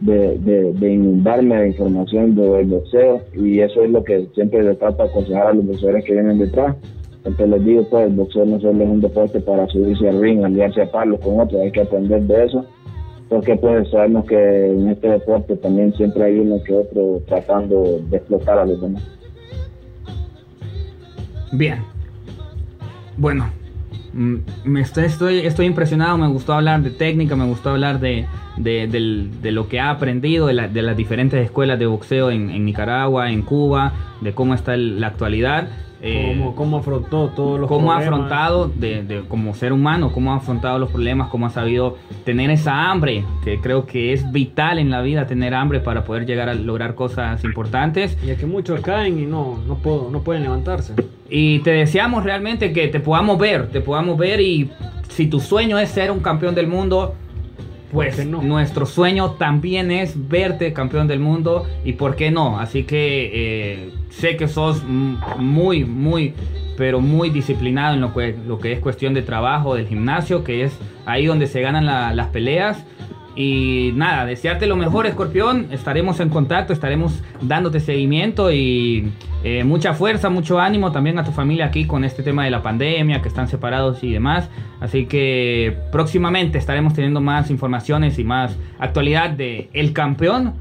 de, de, de inundarme de información del boxeo y eso es lo que siempre le trato de aconsejar a los boxeadores que vienen detrás. Siempre les digo, pues el boxeo no solo es un deporte para subirse al ring, aliarse a palos con otros, hay que aprender de eso, porque pues sabemos que en este deporte también siempre hay uno que otro tratando de explotar a los demás. Bien. Bueno, me estoy, estoy, estoy impresionado, me gustó hablar de técnica, me gustó hablar de, de, de lo que ha aprendido, de, la- de las diferentes escuelas de boxeo en, Nicaragua, en Cuba, de cómo está la actualidad. Eh, ¿Cómo, cómo afrontó todos los cómo ha problemas? afrontado de, de- como ser humano, cómo ha afrontado los problemas, cómo ha sabido tener esa hambre, que creo que es vital en la vida tener hambre para poder llegar a lograr cosas importantes. Y es que muchos caen y no, no, puedo, no pueden levantarse. Y te deseamos realmente que te podamos ver, te podamos ver y si tu sueño es ser un campeón del mundo, pues ¿Por qué no? nuestro sueño también es verte campeón del mundo y por qué no. Así que eh, sé que sos muy, muy, pero muy disciplinado en lo que, lo que es cuestión de trabajo, del gimnasio, que es ahí donde se ganan la- las peleas. Y nada, desearte lo mejor, Escorpión. Estaremos en contacto, estaremos dándote seguimiento y eh, mucha fuerza, mucho ánimo también a tu familia aquí con este tema de la pandemia, que están separados y demás. Así que próximamente estaremos teniendo más informaciones y más actualidad de el campeón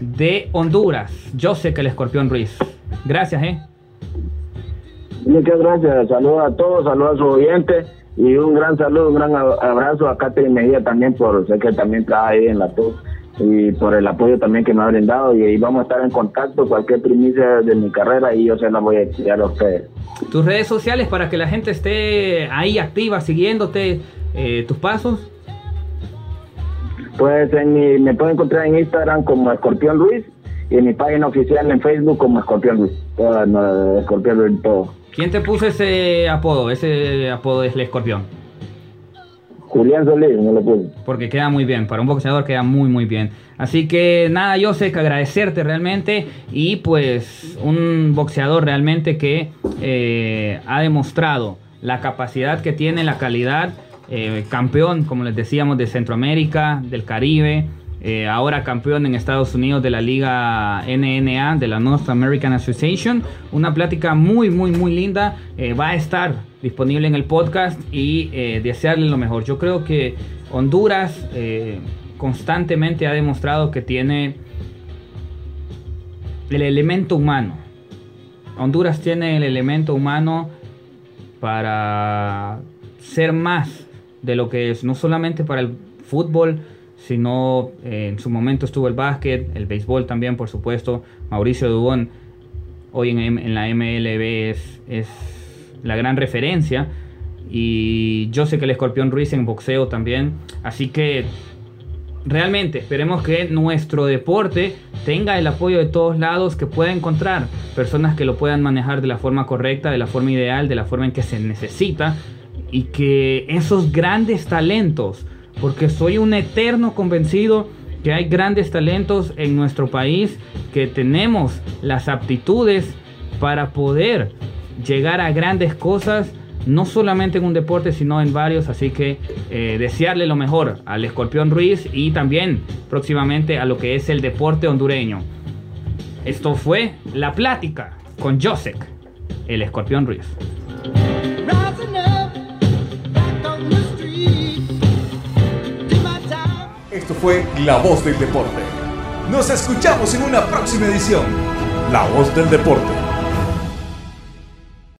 de Honduras. Yo sé que el Escorpión Ruiz. Gracias, eh. Muchas gracias, saludos a todos, saludos a sus oyentes y un gran saludo, un gran ab- abrazo a Catherine Mejía también por, sé que también está ahí en la TUC y por el apoyo también que me ha brindado y ahí vamos a estar en contacto, cualquier primicia de mi carrera y yo se la voy a enviar a ustedes. Tus redes sociales para que la gente esté ahí activa, siguiéndote eh, tus pasos. Pues en mi, me pueden encontrar en Instagram como Escorpión Luis y en mi página oficial en Facebook como Escorpión Luis, Toda, no, Escorpión Luis todo. ¿Quién te puso ese apodo? Ese apodo es el escorpión. Julián Solís, me lo puse. Porque queda muy bien, para un boxeador queda muy muy bien. Así que nada, yo sé que agradecerte realmente y pues un boxeador realmente que eh, ha demostrado la capacidad que tiene, la calidad, eh, campeón, como les decíamos, de Centroamérica, del Caribe, eh, ahora campeón en Estados Unidos de la liga NNA, de la North American Association. Una plática muy, muy, muy linda. Eh, va a estar disponible en el podcast y eh, desearle lo mejor. Yo creo que Honduras constantemente ha demostrado que tiene el elemento humano. Honduras tiene el elemento humano para ser más de lo que es, no solamente para el fútbol, sino eh, en su momento estuvo el básquet, el béisbol también, por supuesto. Mauricio Dubón, hoy en, la MLB, es, es la gran referencia. Y yo sé que el Escorpión Ruiz en boxeo también. Así que realmente esperemos que nuestro deporte tenga el apoyo de todos lados, que pueda encontrar personas que lo puedan manejar de la forma correcta, de la forma ideal, de la forma en que se necesita y que esos grandes talentos, porque soy un eterno convencido que hay grandes talentos en nuestro país, que tenemos las aptitudes para poder llegar a grandes cosas no solamente en un deporte, sino en varios. Así que eh, desearle lo mejor al Escorpión Ruiz y también próximamente a lo que es el deporte hondureño. Esto fue La Plática con Josek, el Escorpión Ruiz. Esto fue La Voz del Deporte. Nos escuchamos en una próxima edición. La Voz del Deporte.